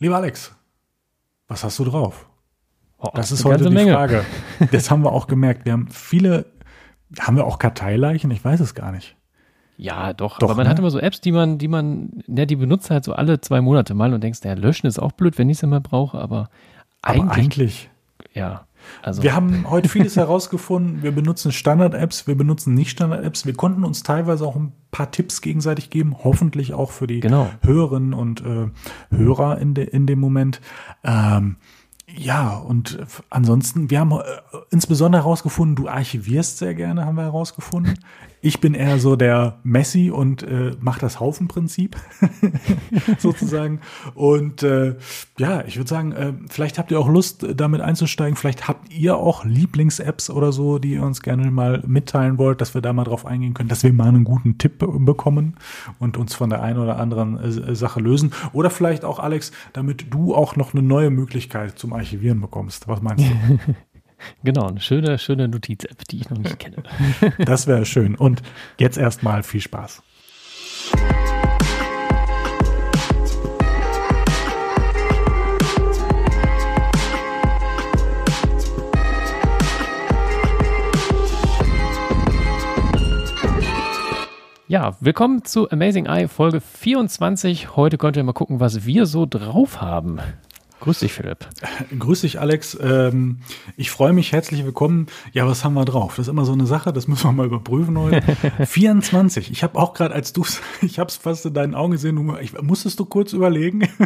Lieber Alex, was hast du drauf? Oh, Das ist heute die Menge. Frage. Das haben wir auch gemerkt. Wir haben viele, haben wir auch Karteileichen? Ich weiß es gar nicht. Ja, doch, Doch, aber man ne? hat immer so Apps, die man, die man, ja, die benutzt halt so alle zwei Monate mal und denkst, ja, löschen ist auch blöd, wenn ich es immer brauche, aber Aber eigentlich, eigentlich ja. Also, Wir haben heute vieles herausgefunden. Wir benutzen Standard-Apps, wir benutzen Nicht-Standard-Apps. Wir konnten uns teilweise auch ein paar Tipps gegenseitig geben, hoffentlich auch für die Genau. Hörerinnen und äh, Hörer in, de, in dem Moment. Ähm, ja, und ansonsten, wir haben äh, insbesondere herausgefunden, du archivierst sehr gerne, haben wir herausgefunden. Ich bin eher so der Messi und äh, mach das Haufenprinzip sozusagen. Und äh, ja, ich würde sagen, äh, vielleicht habt ihr auch Lust, äh, damit einzusteigen. Vielleicht habt ihr auch Lieblings-Apps oder so, die ihr uns gerne mal mitteilen wollt, dass wir da mal drauf eingehen können, dass wir mal einen guten Tipp be- bekommen und uns von der einen oder anderen äh, Sache lösen. Oder vielleicht auch, Alex, damit du auch noch eine neue Möglichkeit zum Archivieren bekommst. Was meinst du? genau, eine schöne, schöne Notiz-App, die ich noch nicht kenne. Das wäre schön. Und jetzt erstmal viel Spaß. Ja, willkommen zu Amazing Eye Folge 24. Heute könnt ihr mal gucken, was wir so drauf haben. Grüß dich, Philipp. Grüß dich, Alex. Ähm, ich freue mich. Herzlich willkommen. Ja, was haben wir drauf? Das ist immer so eine Sache, das müssen wir mal überprüfen heute. 24. Ich habe auch gerade, als du, ich habe es fast in deinen Augen gesehen. Du, ich, musstest du kurz überlegen?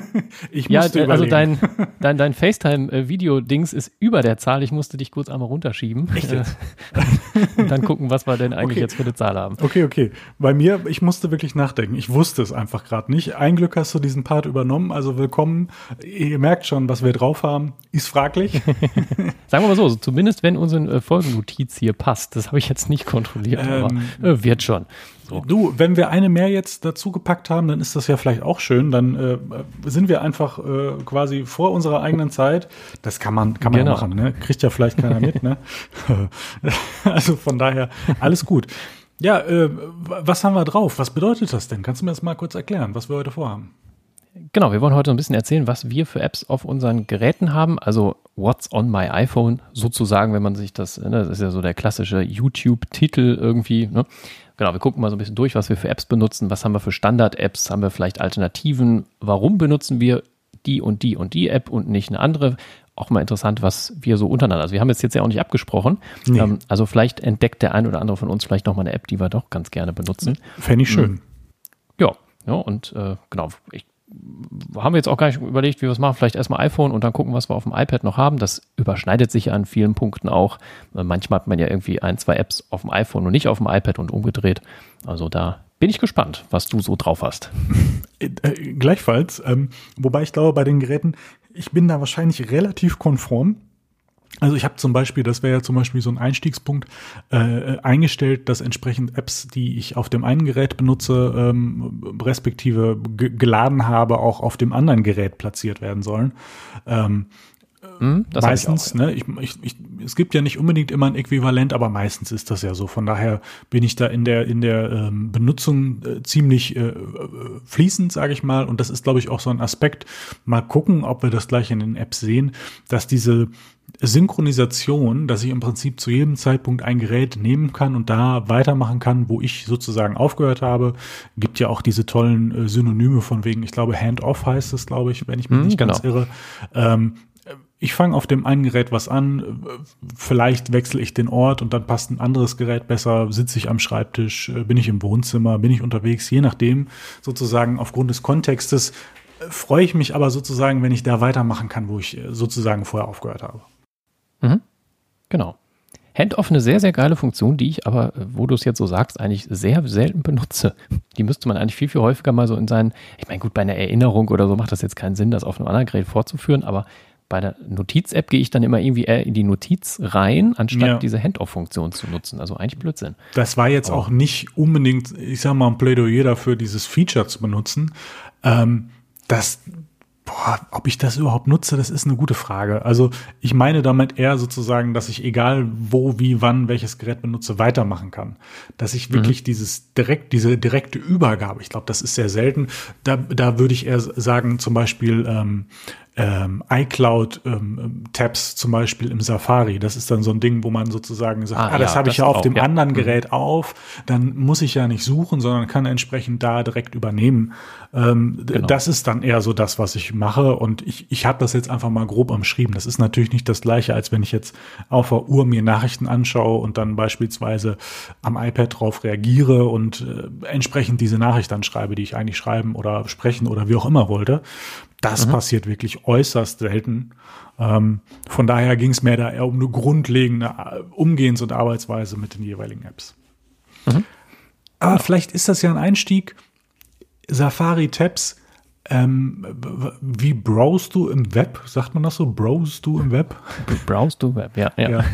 Ich Ja, musste also überlegen. dein, dein, dein FaceTime-Video-Dings ist über der Zahl. Ich musste dich kurz einmal runterschieben. Echt jetzt? Und dann gucken, was wir denn eigentlich Okay. jetzt für eine Zahl haben. Okay, okay. Bei mir, ich musste wirklich nachdenken. Ich wusste es einfach gerade nicht. Ein Glück hast du diesen Part übernommen. Also willkommen. Ihr merkt schon, was wir drauf haben. Ist fraglich. Sagen wir mal so, so zumindest wenn unsere äh, Folgennotiz hier passt. Das habe ich jetzt nicht kontrolliert, Ähm, aber äh, wird schon. So. Du, wenn wir eine mehr jetzt dazu gepackt haben, dann ist das ja vielleicht auch schön. Dann äh, sind wir einfach äh, quasi vor unserer eigenen Zeit. Das kann man, kann man ja Genau. machen, ne? Kriegt ja vielleicht keiner mit, ne? also von daher, alles gut. Ja, äh, was haben wir drauf? Was bedeutet das denn? Kannst du mir das mal kurz erklären, was wir heute vorhaben? Genau, wir wollen heute ein bisschen erzählen, was wir für Apps auf unseren Geräten haben. Also What's on my iPhone sozusagen, wenn man sich das, ne, das ist ja so der klassische YouTube-Titel irgendwie. Ne? Genau, wir gucken mal so ein bisschen durch, was wir für Apps benutzen, was haben wir für Standard-Apps, haben wir vielleicht Alternativen, warum benutzen wir die und die und die App und nicht eine andere. Auch mal interessant, was wir so untereinander. Also wir haben es jetzt ja auch nicht abgesprochen. Nee. Ähm, also vielleicht entdeckt der ein oder andere von uns vielleicht nochmal eine App, die wir doch ganz gerne benutzen. Fände ich schön. Ja, ja und äh, genau, ich, haben wir jetzt auch gar nicht überlegt, wie wir es machen. Vielleicht erstmal iPhone und dann gucken, was wir auf dem iPad noch haben. Das überschneidet sich an vielen Punkten auch. Manchmal hat man ja irgendwie ein, zwei Apps auf dem iPhone und nicht auf dem iPad und umgedreht. Also da bin ich gespannt, was du so drauf hast. Äh, äh, gleichfalls, ähm, wobei ich glaube, bei den Geräten, ich bin da wahrscheinlich relativ konform. Also ich habe zum Beispiel, das wäre ja zum Beispiel so ein Einstiegspunkt, äh, eingestellt, dass entsprechend Apps, die ich auf dem einen Gerät benutze, ähm, respektive ge- geladen habe, auch auf dem anderen Gerät platziert werden sollen. Ähm, Hm, meistens, ich ne, ich, ich, ich, es gibt ja nicht unbedingt immer ein Äquivalent, aber meistens ist das ja so. Von daher bin ich da in der in der ähm, Benutzung äh, ziemlich äh, äh, fließend, sage ich mal. Und das ist, glaube ich, auch so ein Aspekt. Mal gucken, ob wir das gleich in den Apps sehen, dass diese Synchronisation, dass ich im Prinzip zu jedem Zeitpunkt ein Gerät nehmen kann und da weitermachen kann, wo ich sozusagen aufgehört habe. Gibt ja auch diese tollen äh, Synonyme von wegen, ich glaube, Hand-off heißt es, glaube ich, wenn ich mich Mhm, nicht ganz genau. irre. Ähm, ich fange auf dem einen Gerät was an, vielleicht wechsle ich den Ort und dann passt ein anderes Gerät besser, sitze ich am Schreibtisch, äh, bin ich im Wohnzimmer, bin ich unterwegs, je nachdem, sozusagen aufgrund des Kontextes äh, freue ich mich aber sozusagen, wenn ich da weitermachen kann, wo ich äh, sozusagen vorher aufgehört habe. Mhm. Genau. Handoff eine sehr, sehr geile Funktion, die ich aber, wo du es jetzt so sagst, eigentlich sehr selten benutze. Die müsste man eigentlich viel, viel häufiger mal so in seinen, ich meine, gut, bei einer Erinnerung oder so macht das jetzt keinen Sinn, das auf einem anderen Gerät vorzuführen, aber bei der Notiz-App gehe ich dann immer irgendwie eher in die Notiz rein, anstatt Ja. diese Handoff-Funktion zu nutzen. Also eigentlich Blödsinn. Das war jetzt Oh. auch nicht unbedingt, ich sag mal, ein Plädoyer dafür, dieses Feature zu benutzen. Ähm, das Boah, ob ich das überhaupt nutze, das ist eine gute Frage. Also ich meine damit eher sozusagen, dass ich egal wo, wie, wann, welches Gerät benutze, weitermachen kann. Dass ich wirklich mhm. dieses direkt, diese direkte Übergabe, ich glaube, das ist sehr selten. Da, da würde ich eher sagen, zum Beispiel ähm, ähm, iCloud-Tabs ähm, zum Beispiel im Safari. Das ist dann so ein Ding, wo man sozusagen sagt, ah, ah das ja, habe ich ja auf auch, dem ja. anderen mhm. Gerät auf, dann muss ich ja nicht suchen, sondern kann entsprechend da direkt übernehmen. Ähm, genau. Das ist dann eher so das, was ich mache und ich, ich habe das jetzt einfach mal grob umschrieben. Das ist natürlich nicht das gleiche, als wenn ich jetzt auf der Uhr mir Nachrichten anschaue und dann beispielsweise am iPad drauf reagiere und äh, entsprechend diese Nachricht dann schreibe, die ich eigentlich schreiben oder sprechen oder wie auch immer wollte. Das mhm. passiert wirklich äußerst selten. Ähm, von daher ging es mir da eher um eine grundlegende äh, Umgehens- und Arbeitsweise mit den jeweiligen Apps. Mhm. Aber vielleicht ist das ja ein Einstieg. Safari-Tabs, ähm, wie browst du im Web? Sagt man das so? Browst du im Web? Browst du im Web, ja. ja. ja.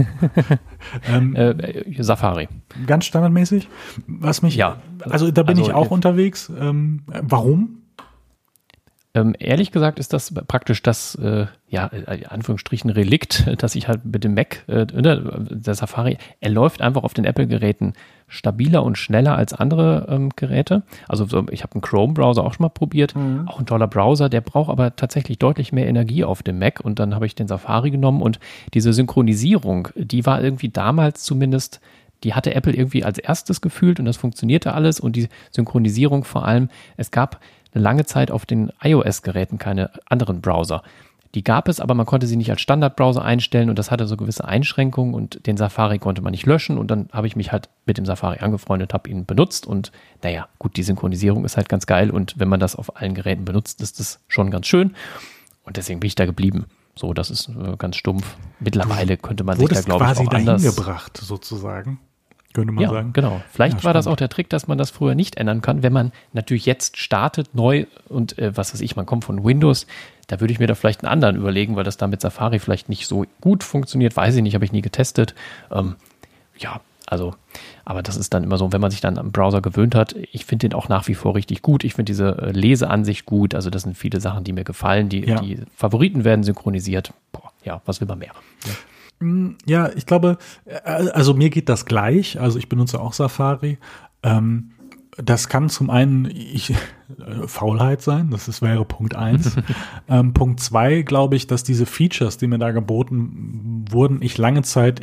ähm, äh, Safari. Ganz standardmäßig. Was mich, ja. also da bin also, ich auch unterwegs. Ähm, warum? Ähm, ehrlich gesagt ist das praktisch das, äh, ja, äh, Anführungsstrichen Relikt, dass ich halt mit dem Mac, äh, der Safari, er läuft einfach auf den Apple-Geräten stabiler und schneller als andere ähm, Geräte. Also so, ich habe einen Chrome-Browser auch schon mal probiert, mhm. auch ein toller Browser, der braucht aber tatsächlich deutlich mehr Energie auf dem Mac und dann habe ich den Safari genommen und diese Synchronisierung, die war irgendwie damals zumindest die hatte Apple irgendwie als erstes gefühlt und das funktionierte alles und die Synchronisierung vor allem, es gab eine lange Zeit auf den iOS-Geräten keine anderen Browser. Die gab es, aber man konnte sie nicht als Standardbrowser einstellen und das hatte so gewisse Einschränkungen und den Safari konnte man nicht löschen und dann habe ich mich halt mit dem Safari angefreundet, habe ihn benutzt und naja, gut, die Synchronisierung ist halt ganz geil und wenn man das auf allen Geräten benutzt, ist das schon ganz schön und deswegen bin ich da geblieben. So, das ist äh, ganz stumpf. Mittlerweile könnte man sich da, glaube ich, auch anders... gebracht, sozusagen könnte man ja, sagen. Genau. Vielleicht ja, war das auch der Trick, dass man das früher nicht ändern kann. Wenn man natürlich jetzt startet, neu und äh, was weiß ich, man kommt von Windows, da würde ich mir da vielleicht einen anderen überlegen, weil das da mit Safari vielleicht nicht so gut funktioniert. Weiß ich nicht, habe ich nie getestet. Ähm, ja, also, aber das ist dann immer so, wenn man sich dann am Browser gewöhnt hat, ich finde den auch nach wie vor richtig gut. Ich finde diese äh, Leseansicht gut. Also, das sind viele Sachen, die mir gefallen. Die, ja. die Favoriten werden synchronisiert. Boah, ja, was will man mehr? Ja. Hm, ja, ich glaube, äh, also mir geht das gleich. Also ich benutze auch Safari. Ähm, das kann zum einen ich, äh, Faulheit sein, das ist, wäre Punkt eins. ähm, Punkt zwei glaube ich, dass diese Features, die mir da geboten wurden, ich lange Zeit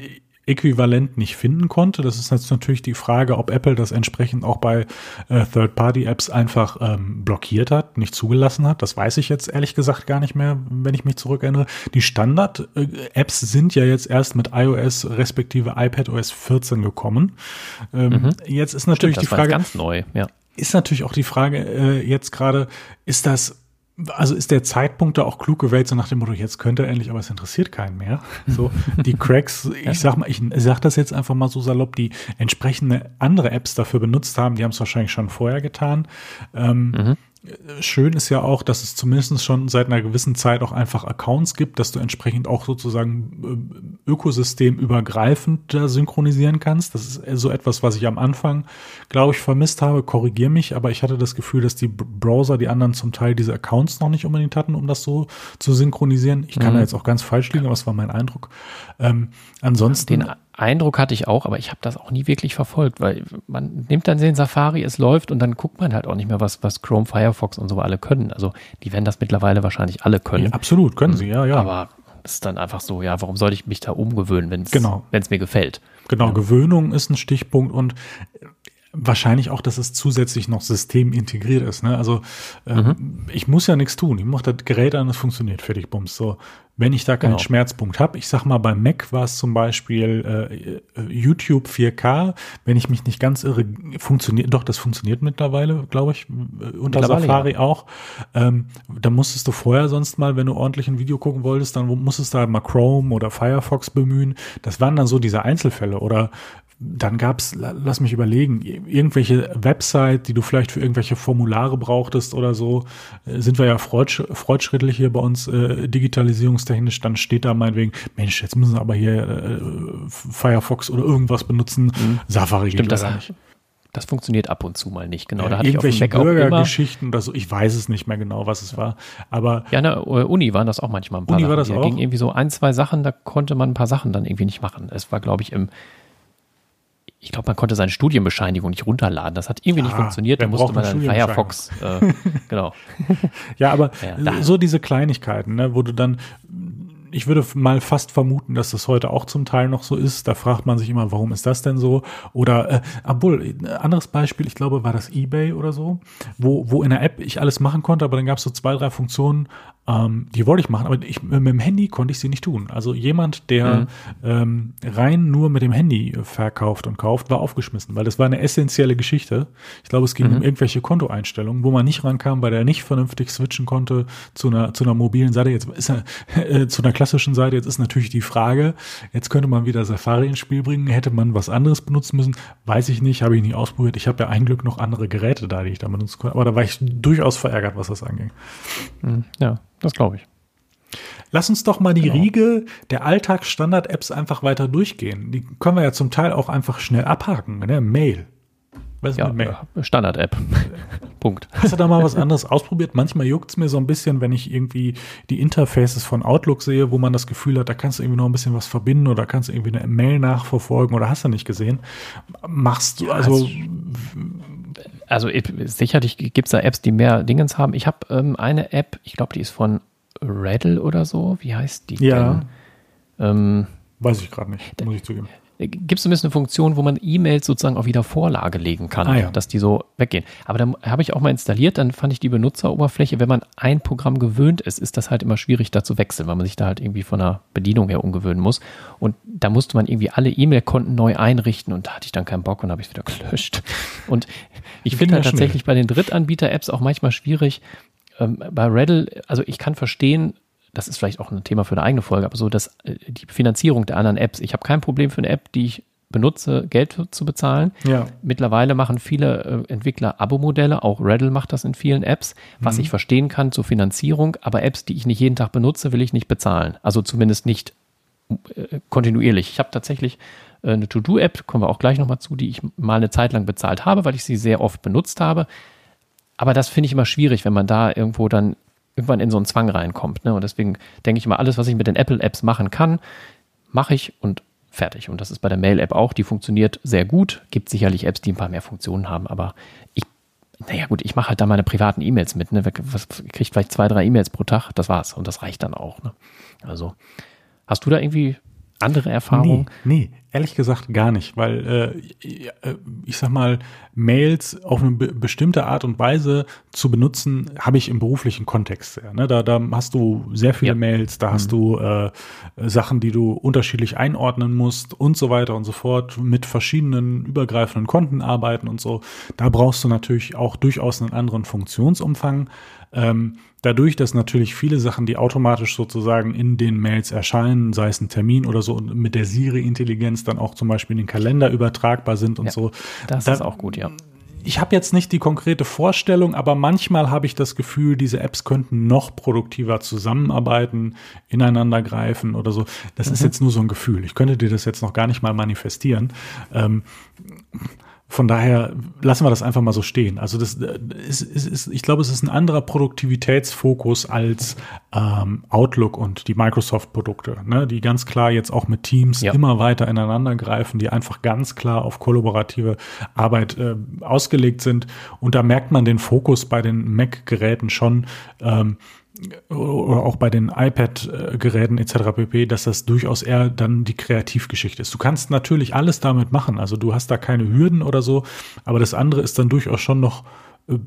Äquivalent nicht finden konnte. Das ist jetzt natürlich die Frage, ob Apple das entsprechend auch bei äh, Third-Party-Apps einfach ähm, blockiert hat, nicht zugelassen hat. Das weiß ich jetzt ehrlich gesagt gar nicht mehr, wenn ich mich zurückerinnere. Die Standard-Apps sind ja jetzt erst mit iOS respektive iPadOS 14 gekommen. Ähm, mhm. Jetzt ist natürlich Stimmt, die Frage. ganz neu, ja. Ist natürlich auch die Frage äh, jetzt gerade, ist das also ist der Zeitpunkt da auch klug gewählt, so nach dem Motto, jetzt könnte er endlich, aber es interessiert keinen mehr. So, die Cracks, ich sag mal, ich sag das jetzt einfach mal so salopp, die entsprechende andere Apps dafür benutzt haben, die haben es wahrscheinlich schon vorher getan. Ähm, mhm schön ist ja auch, dass es zumindest schon seit einer gewissen Zeit auch einfach Accounts gibt, dass du entsprechend auch sozusagen äh, ökosystemübergreifend da synchronisieren kannst. Das ist so etwas, was ich am Anfang, glaube ich, vermisst habe. Korrigier mich, aber ich hatte das Gefühl, dass die Browser, die anderen zum Teil diese Accounts noch nicht unbedingt hatten, um das so zu synchronisieren. Ich kann mhm. da jetzt auch ganz falsch liegen, aber es war mein Eindruck. Ähm, ansonsten. Den Eindruck hatte ich auch, aber ich habe das auch nie wirklich verfolgt, weil man nimmt dann den Safari, es läuft und dann guckt man halt auch nicht mehr, was, was Chrome, Firefox und so alle können. Also die werden das mittlerweile wahrscheinlich alle können. Ja, absolut, können sie, ja, ja. Aber es ist dann einfach so, ja, warum soll ich mich da umgewöhnen, wenn es genau. mir gefällt? Genau, ja. Gewöhnung ist ein Stichpunkt und wahrscheinlich auch, dass es zusätzlich noch systemintegriert ist. Ne? Also ähm, mhm. ich muss ja nichts tun. Ich mache das Gerät an, es funktioniert fertig, bums. So, wenn ich da keinen genau. Schmerzpunkt habe. Ich sag mal, beim Mac war es zum Beispiel äh, YouTube 4K. Wenn ich mich nicht ganz irre, funktioniert, doch, das funktioniert mittlerweile, glaube ich, äh, unter Safari ja. auch. Ähm, da musstest du vorher sonst mal, wenn du ordentlich ein Video gucken wolltest, dann musstest du halt mal Chrome oder Firefox bemühen. Das waren dann so diese Einzelfälle. Oder dann gab's, lass mich überlegen, irgendwelche Website, die du vielleicht für irgendwelche Formulare brauchtest oder so, äh, sind wir ja fortschrittlich hier bei uns äh, digitalisierungstechnisch, dann steht da meinetwegen, Mensch, jetzt müssen wir aber hier äh, Firefox oder irgendwas benutzen, mhm. Safari Stimmt, geht das nicht. Das funktioniert ab und zu mal nicht, genau. Ja, da hatte ich auf dem irgendwelche Mac. Bürgergeschichten oder so. Ich weiß es nicht mehr genau, was es war. Aber Ja, na, Uni waren das auch manchmal ein paar Uni Sachen. war das da auch? ging irgendwie so ein, zwei Sachen, da konnte man ein paar Sachen dann irgendwie nicht machen. Es war, glaube ich, im ich glaube, man konnte seine Studienbescheinigung nicht runterladen. Das hat irgendwie nicht Ah, funktioniert. Da musste man dann Firefox, äh, genau. Ja, aber Ja, da- so diese Kleinigkeiten, ne, wo du dann, ich würde mal fast vermuten, dass das heute auch zum Teil noch so ist. Da fragt man sich immer, warum ist das denn so? Oder, äh, obwohl, ein anderes Beispiel, ich glaube, war das eBay oder so, wo, wo in der App ich alles machen konnte, aber dann gab es so zwei, drei Funktionen, ähm, die wollte ich machen, aber ich, mit dem Handy konnte ich sie nicht tun. Also jemand, der ähm, rein nur mit dem Handy verkauft und kauft, war aufgeschmissen, weil das war eine essentielle Geschichte. Ich glaube, es ging um irgendwelche Kontoeinstellungen, wo man nicht rankam, weil er nicht vernünftig switchen konnte zu einer, zu einer mobilen Seite. Jetzt ist er äh, zu einer klassischen Seite. Jetzt ist natürlich die Frage, jetzt könnte man wieder Safari ins Spiel bringen. Hätte man was anderes benutzen müssen? Weiß ich nicht, habe ich nicht ausprobiert. Ich habe ja ein Glück noch andere Geräte da, die ich da benutzen konnte. Aber da war ich durchaus verärgert, was das anging. Hm, Ja, das glaube ich. Lass uns doch mal die Genau. Riege der Alltagsstandard-Apps einfach weiter durchgehen. Die können wir ja zum Teil auch einfach schnell abhaken. Ne? Mail. Was Ja, Mail? Standard-App. Punkt. Hast du da mal was anderes ausprobiert? Manchmal juckt es mir so ein bisschen, wenn ich irgendwie die Interfaces von Outlook sehe, wo man das Gefühl hat, da kannst du irgendwie noch ein bisschen was verbinden oder kannst du irgendwie eine Mail nachverfolgen oder hast du nicht gesehen. Machst du, also, Also ich- sicherlich gibt es da Apps, die mehr Dingens haben. Ich habe ähm, eine App, ich glaube, die ist von Rattle oder so. Wie heißt die Ja. denn? Ähm, weiß ich gerade nicht, muss ich zugeben. gibt es zumindest eine Funktion, wo man E-Mails sozusagen auf wieder Vorlage legen kann, Ah, ja. dass die so weggehen. Aber da habe ich auch mal installiert, dann fand ich die Benutzeroberfläche, wenn man ein Programm gewöhnt ist, ist das halt immer schwierig, da zu wechseln, weil man sich da halt irgendwie von der Bedienung her umgewöhnen muss. Und da musste man irgendwie alle E-Mail-Konten neu einrichten und da hatte ich dann keinen Bock und habe ich es wieder gelöscht. Und ich finde halt schnell. tatsächlich bei den Drittanbieter-Apps auch manchmal schwierig. Ähm, bei Reddle, also ich kann verstehen, das ist vielleicht auch ein Thema für eine eigene Folge, aber so dass äh, die Finanzierung der anderen Apps. Ich habe kein Problem für eine App, die ich benutze, Geld zu bezahlen. Ja. Mittlerweile machen viele äh, Entwickler Abo-Modelle, auch Reddle macht das in vielen Apps, was ich verstehen kann zur Finanzierung, aber Apps, die ich nicht jeden Tag benutze, will ich nicht bezahlen. Also zumindest nicht äh, kontinuierlich. Ich habe tatsächlich eine To-Do-App, kommen wir auch gleich nochmal zu, die ich mal eine Zeit lang bezahlt habe, weil ich sie sehr oft benutzt habe. Aber das finde ich immer schwierig, wenn man da irgendwo dann irgendwann in so einen Zwang reinkommt. Ne? Und deswegen denke ich immer, alles, was ich mit den Apple-Apps machen kann, mache ich und fertig. Und das ist bei der Mail-App auch. Die funktioniert sehr gut. Gibt sicherlich Apps, die ein paar mehr Funktionen haben, aber ich, naja gut, ich mache halt da meine privaten E-Mails mit. Ne? Kriegt vielleicht zwei, drei E-Mails pro Tag, das war's. Und das reicht dann auch. Ne? Also, hast du da irgendwie andere Erfahrungen? Nee, nee, ehrlich gesagt gar nicht, weil äh, ich sag mal, Mails auf eine be bestimmte Art und Weise zu benutzen, habe ich im beruflichen Kontext sehr. Ne? Da, da hast du sehr viele Ja. Mails, da hast du äh, Sachen, die du unterschiedlich einordnen musst und so weiter und so fort, mit verschiedenen übergreifenden Konten arbeiten und so. Da brauchst du natürlich auch durchaus einen anderen Funktionsumfang. Ähm, dadurch, dass natürlich viele Sachen, die automatisch sozusagen in den Mails erscheinen, sei es ein Termin oder so, und mit der Siri-Intelligenz dann auch zum Beispiel in den Kalender übertragbar sind und Ja, so. Das Da- ist auch gut, ja. Ich habe jetzt nicht die konkrete Vorstellung, aber manchmal habe ich das Gefühl, diese Apps könnten noch produktiver zusammenarbeiten, ineinander greifen oder so. Das ist jetzt nur so ein Gefühl. Ich könnte dir das jetzt noch gar nicht mal manifestieren. Ähm, von daher lassen wir das einfach mal so stehen. Also das äh, ist, ist, ist ich glaube, es ist ein anderer Produktivitätsfokus als ähm, Outlook und die Microsoft-Produkte, ne, die ganz klar jetzt auch mit Teams Ja. immer weiter ineinander greifen, die einfach ganz klar auf kollaborative Arbeit äh, ausgelegt sind. Und da merkt man den Fokus bei den Mac-Geräten schon. Ähm, oder auch bei den iPad-Geräten etc. pp., dass das durchaus eher dann die Kreativgeschichte ist. Du kannst natürlich alles damit machen, also du hast da keine Hürden oder so, aber das andere ist dann durchaus schon noch äh,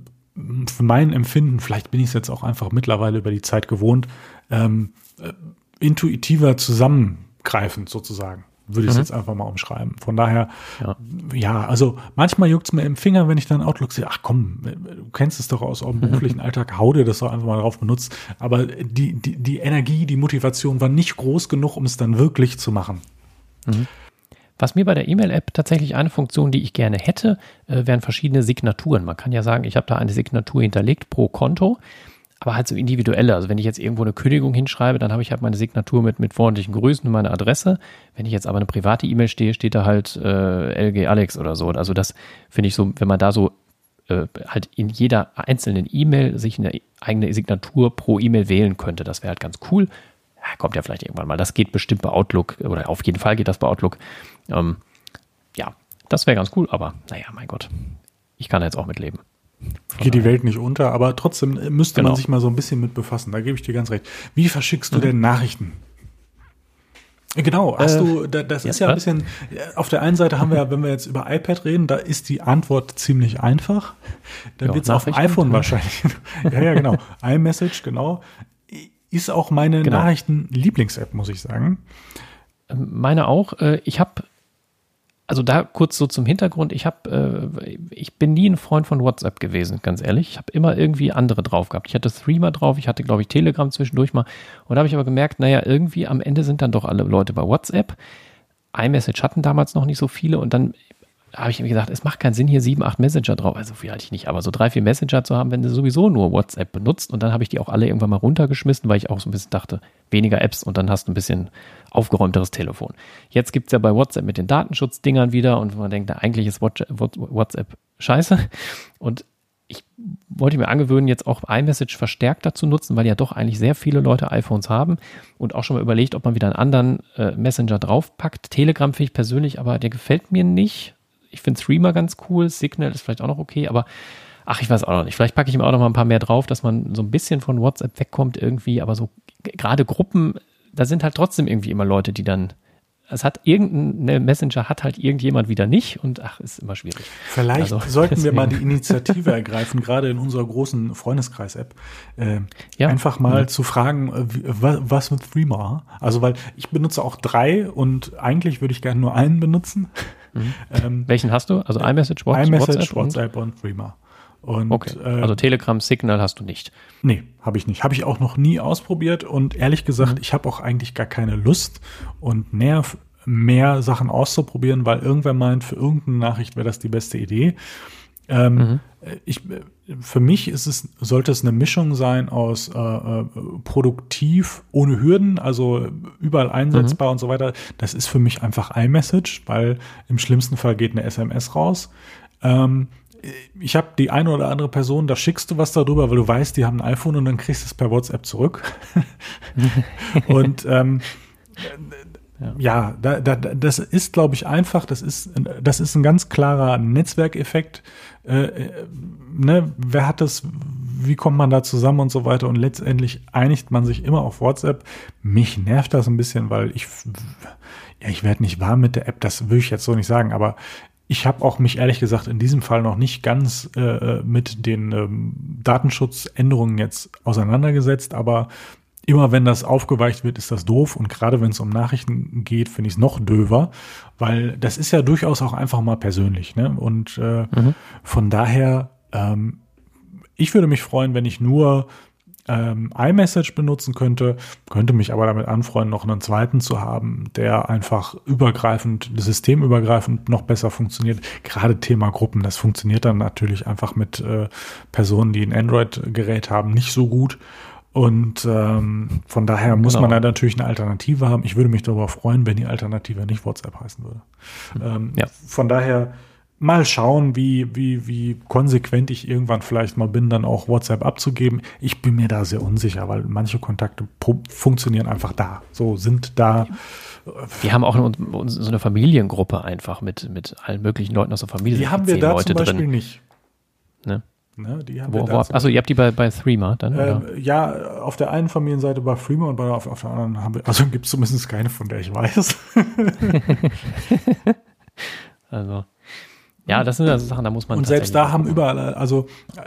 für mein Empfinden, vielleicht bin ich es jetzt auch einfach mittlerweile über die Zeit gewohnt, ähm, äh, intuitiver zusammengreifend sozusagen. Würde ich es jetzt einfach mal umschreiben. Von daher, Ja. ja, also manchmal juckt es mir im Finger, wenn ich dann Outlook sehe, ach komm, du kennst es doch aus eurem beruflichen Alltag, hau dir das doch einfach mal drauf benutzt. Aber die, die, die Energie, die Motivation war nicht groß genug, um es dann wirklich zu machen. Was mir bei der E-Mail-App tatsächlich eine Funktion, die ich gerne hätte, äh, wären verschiedene Signaturen. Man kann ja sagen, ich habe da eine Signatur hinterlegt pro Konto, aber halt so individuelle. Also wenn ich jetzt irgendwo eine Kündigung hinschreibe, dann habe ich halt meine Signatur mit, mit freundlichen Grüßen und meine Adresse. Wenn ich jetzt aber eine private E-Mail stehe, steht da halt äh, LG Alex oder so. Also das finde ich so, wenn man da so äh, halt in jeder einzelnen E-Mail sich eine eigene Signatur pro E-Mail wählen könnte, das wäre halt ganz cool. Ja, kommt ja vielleicht irgendwann mal. Das geht bestimmt bei Outlook oder auf jeden Fall geht das bei Outlook. Ähm, ja, das wäre ganz cool, aber naja, mein Gott. Ich kann jetzt auch mitleben. Geht die Welt nicht unter, aber trotzdem müsste genau. man sich mal so ein bisschen mit befassen. Da gebe ich dir ganz recht. Wie verschickst du mhm. denn Nachrichten? Genau, hast äh, du, das ist ja, ja ein bisschen, auf der einen Seite haben wir ja, wenn wir jetzt über iPad reden, da ist die Antwort ziemlich einfach. Da ja, wird es auf iPhone wahrscheinlich. ja, ja, genau. iMessage, genau. Ist auch meine genau. Nachrichten-Lieblings-App, muss ich sagen. Meine auch. Äh, ich habe also da kurz so zum Hintergrund, ich habe, äh, ich bin nie ein Freund von WhatsApp gewesen, ganz ehrlich. Ich habe immer irgendwie andere drauf gehabt. Ich hatte Threema drauf, ich hatte, glaube ich, Telegram zwischendurch mal. Und da habe ich aber gemerkt, naja, irgendwie am Ende sind dann doch alle Leute bei WhatsApp. iMessage hatten damals noch nicht so viele und dann habe ich mir gesagt, es macht keinen Sinn, hier sieben, acht Messenger drauf, also viel hatte ich nicht, aber so drei, vier Messenger zu haben, wenn du sowieso nur WhatsApp benutzt. Und dann habe ich die auch alle irgendwann mal runtergeschmissen, weil ich auch so ein bisschen dachte, weniger Apps und dann hast du ein bisschen aufgeräumteres Telefon. Jetzt gibt es ja bei WhatsApp mit den Datenschutzdingern wieder und man denkt, eigentlich ist WhatsApp scheiße. Und ich wollte mir angewöhnen, jetzt auch iMessage verstärkter zu nutzen, weil ja doch eigentlich sehr viele Leute iPhones haben und auch schon mal überlegt, ob man wieder einen anderen äh, Messenger draufpackt. Telegram finde ich persönlich, aber der gefällt mir nicht ich finde Threema ganz cool, Signal ist vielleicht auch noch okay, aber ach, ich weiß auch noch nicht. Vielleicht packe ich ihm auch noch mal ein paar mehr drauf, dass man so ein bisschen von WhatsApp wegkommt irgendwie, aber so gerade Gruppen, da sind halt trotzdem irgendwie immer Leute, die dann es hat irgendein Messenger hat halt irgendjemand wieder nicht und ach, ist immer schwierig. Vielleicht also, sollten deswegen. wir mal die Initiative ergreifen, gerade in unserer großen Freundeskreis-App, äh, ja. einfach mal ja. zu fragen, äh, was mit Threema? Also, weil ich benutze auch drei und eigentlich würde ich gerne nur einen benutzen. Mhm. Ähm, Welchen hast du? Also iMessage, WhatsApp, iMessage, WhatsApp, WhatsApp und, und Threema. Und, okay. Äh, also Telegram Signal hast du nicht. Nee, habe ich nicht. Habe ich auch noch nie ausprobiert und ehrlich gesagt, mhm. ich habe auch eigentlich gar keine Lust und Nerv, mehr Sachen auszuprobieren, weil irgendwer meint, für irgendeine Nachricht wäre das die beste Idee. Ähm, mhm. ich, für mich ist es, sollte es eine Mischung sein aus äh, äh produktiv ohne Hürden, also überall einsetzbar mhm. und so weiter. Das ist für mich einfach iMessage, weil im schlimmsten Fall geht eine SMS raus. Ähm, ich habe die eine oder andere Person, da schickst du was darüber, weil du weißt, die haben ein iPhone und dann kriegst du es per WhatsApp zurück. und ähm, ja, ja da, da, das ist, glaube ich, einfach, das ist, das ist ein ganz klarer Netzwerkeffekt. Äh, äh, ne, wer hat das, wie kommt man da zusammen und so weiter und letztendlich einigt man sich immer auf WhatsApp. Mich nervt das ein bisschen, weil ich, ja, ich werde nicht warm mit der App, das will ich jetzt so nicht sagen, aber ich habe auch mich ehrlich gesagt in diesem Fall noch nicht ganz äh, mit den ähm, Datenschutzänderungen jetzt auseinandergesetzt, aber immer wenn das aufgeweicht wird, ist das doof. Und gerade wenn es um Nachrichten geht, finde ich es noch döver, weil das ist ja durchaus auch einfach mal persönlich. Ne? Und äh, mhm. von daher, ähm, ich würde mich freuen, wenn ich nur ähm, iMessage benutzen könnte, könnte mich aber damit anfreunden, noch einen zweiten zu haben, der einfach übergreifend, systemübergreifend noch besser funktioniert. Gerade Thema Gruppen, das funktioniert dann natürlich einfach mit äh, Personen, die ein Android-Gerät haben, nicht so gut. Und ähm, von daher muss genau. man da natürlich eine Alternative haben. Ich würde mich darüber freuen, wenn die Alternative nicht WhatsApp heißen würde. Ähm, ja. Von daher mal schauen, wie, wie, wie konsequent ich irgendwann vielleicht mal bin, dann auch WhatsApp abzugeben. Ich bin mir da sehr unsicher, weil manche Kontakte funktionieren einfach da. So sind da. Wir haben auch so eine Familiengruppe einfach mit, mit allen möglichen Leuten aus der Familie. Die haben wir da Leute zum Beispiel drin. nicht. Ne? Ne, die haben wo, wo, achso, ihr habt die bei, bei Threema dann? Äh, ja, auf der einen Familienseite bei Threema und bei, auf, auf der anderen haben wir, also gibt es zumindest keine, von der ich weiß. also. Ja, das sind also Sachen, da muss man. Und selbst da haben überall, also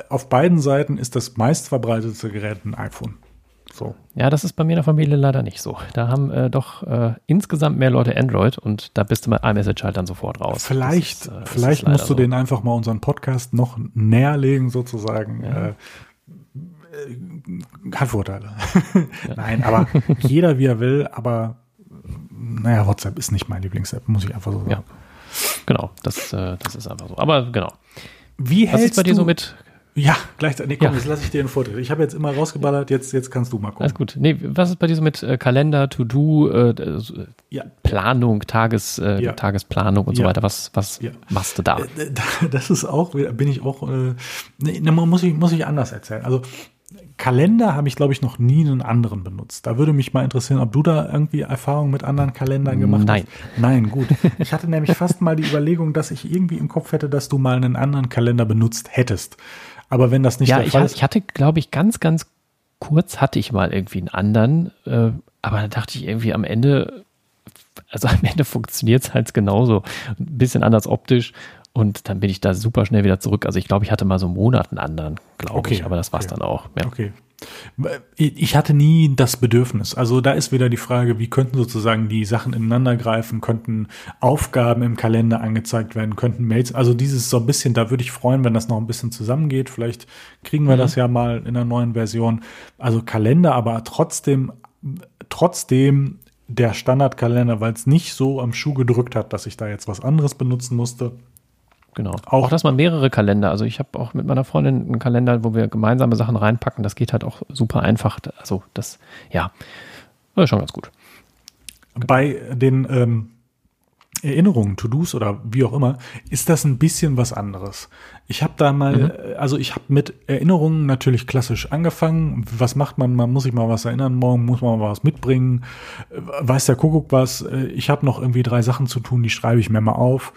auf beiden Seiten ist das meistverbreitete Gerät ein iPhone. So. Ja, das ist bei mir in der Familie leider nicht so. Da haben äh, doch äh, insgesamt mehr Leute Android und da bist du mit iMessage halt dann sofort raus. Vielleicht, ist, äh, vielleicht musst du so. denen einfach mal unseren Podcast noch näher legen, sozusagen. Ja. Äh, äh, hat Vorteile. Ja. Nein, aber jeder wie er will, aber naja, WhatsApp ist nicht meine Lieblings-App, muss ich einfach so sagen. Ja. Genau, das, äh, das ist einfach so. Aber genau. Wie hältst Was ist bei dir so mit Ja, gleichzeitig. Nee, komm, Ja. jetzt lasse ich dir den Vortritt. Ich habe jetzt immer rausgeballert, jetzt, jetzt kannst du mal gucken. Alles gut. Nee, was ist bei dir so mit äh, Kalender, To-Do, äh, äh, Ja. Planung, Tages, äh, Ja. Tagesplanung und so weiter? Was, was machst du da? Äh, Das ist auch, bin ich auch, äh, nee, ne, muss ich, muss ich anders erzählen. Also Kalender habe ich, glaube ich, noch nie einen anderen benutzt. Da würde mich mal interessieren, ob du da irgendwie Erfahrungen mit anderen Kalendern gemacht Nein. hast. Nein, gut. Ich hatte nämlich fast mal die Überlegung, dass ich irgendwie im Kopf hätte, dass du mal einen anderen Kalender benutzt hättest. Aber wenn das nicht ja, der ich, Fall ha- ist, ich hatte, glaube ich, ganz, ganz kurz hatte ich mal irgendwie einen anderen, äh, aber da dachte ich irgendwie am Ende, also am Ende funktioniert es halt genauso. Ein bisschen anders optisch. Und dann bin ich da super schnell wieder zurück. Also ich glaube, ich hatte mal so einen Monat einen anderen, glaube Okay, ich, aber das war's okay. dann auch. Ja. Okay. Ich hatte nie das Bedürfnis. Also da ist wieder die Frage, wie könnten sozusagen die Sachen ineinander greifen, könnten Aufgaben im Kalender angezeigt werden, könnten Mails, also dieses so ein bisschen, da würde ich freuen, wenn das noch ein bisschen zusammengeht. Vielleicht kriegen wir das ja mal in einer neuen Version. Also Kalender, aber trotzdem, trotzdem der Standardkalender, weil es nicht so am Schuh gedrückt hat, dass ich da jetzt was anderes benutzen musste. Genau. Auch- dass man mehrere Kalender, also ich habe auch mit meiner Freundin einen Kalender, wo wir gemeinsame Sachen reinpacken. Das geht halt auch super einfach. Also das, ja, das ist schon ganz gut. Bei den ähm, Erinnerungen, To-Dos oder wie auch immer, ist das ein bisschen was anderes. Ich habe da mal, äh, also ich habe mit Erinnerungen natürlich klassisch angefangen. Was macht man? Man muss sich mal was erinnern, morgen muss man mal was mitbringen. Äh, Weiß der Kuckuck was? Äh, Ich habe noch irgendwie drei Sachen zu tun, die schreibe ich mir mal auf.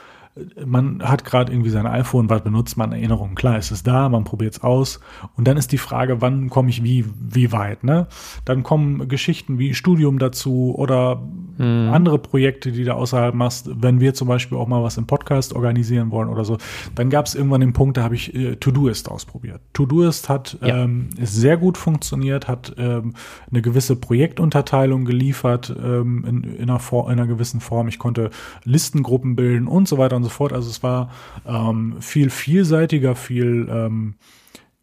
Man hat gerade irgendwie sein iPhone, was benutzt man Erinnerungen? Klar, es ist da, man probiert es aus. Und dann ist die Frage, wann komme ich wie, wie weit, ne? Dann kommen Geschichten wie Studium dazu oder andere Projekte, die du außerhalb machst. Wenn wir zum Beispiel auch mal was im Podcast organisieren wollen oder so, dann gab es irgendwann den Punkt, da habe ich äh, Todoist ausprobiert. Todoist hat Ja. ähm, ist sehr gut funktioniert, hat ähm, eine gewisse Projektunterteilung geliefert ähm, in, in, einer in einer gewissen Form. Ich konnte Listengruppen bilden und so weiter und so fort. Also es war ähm, viel vielseitiger, viel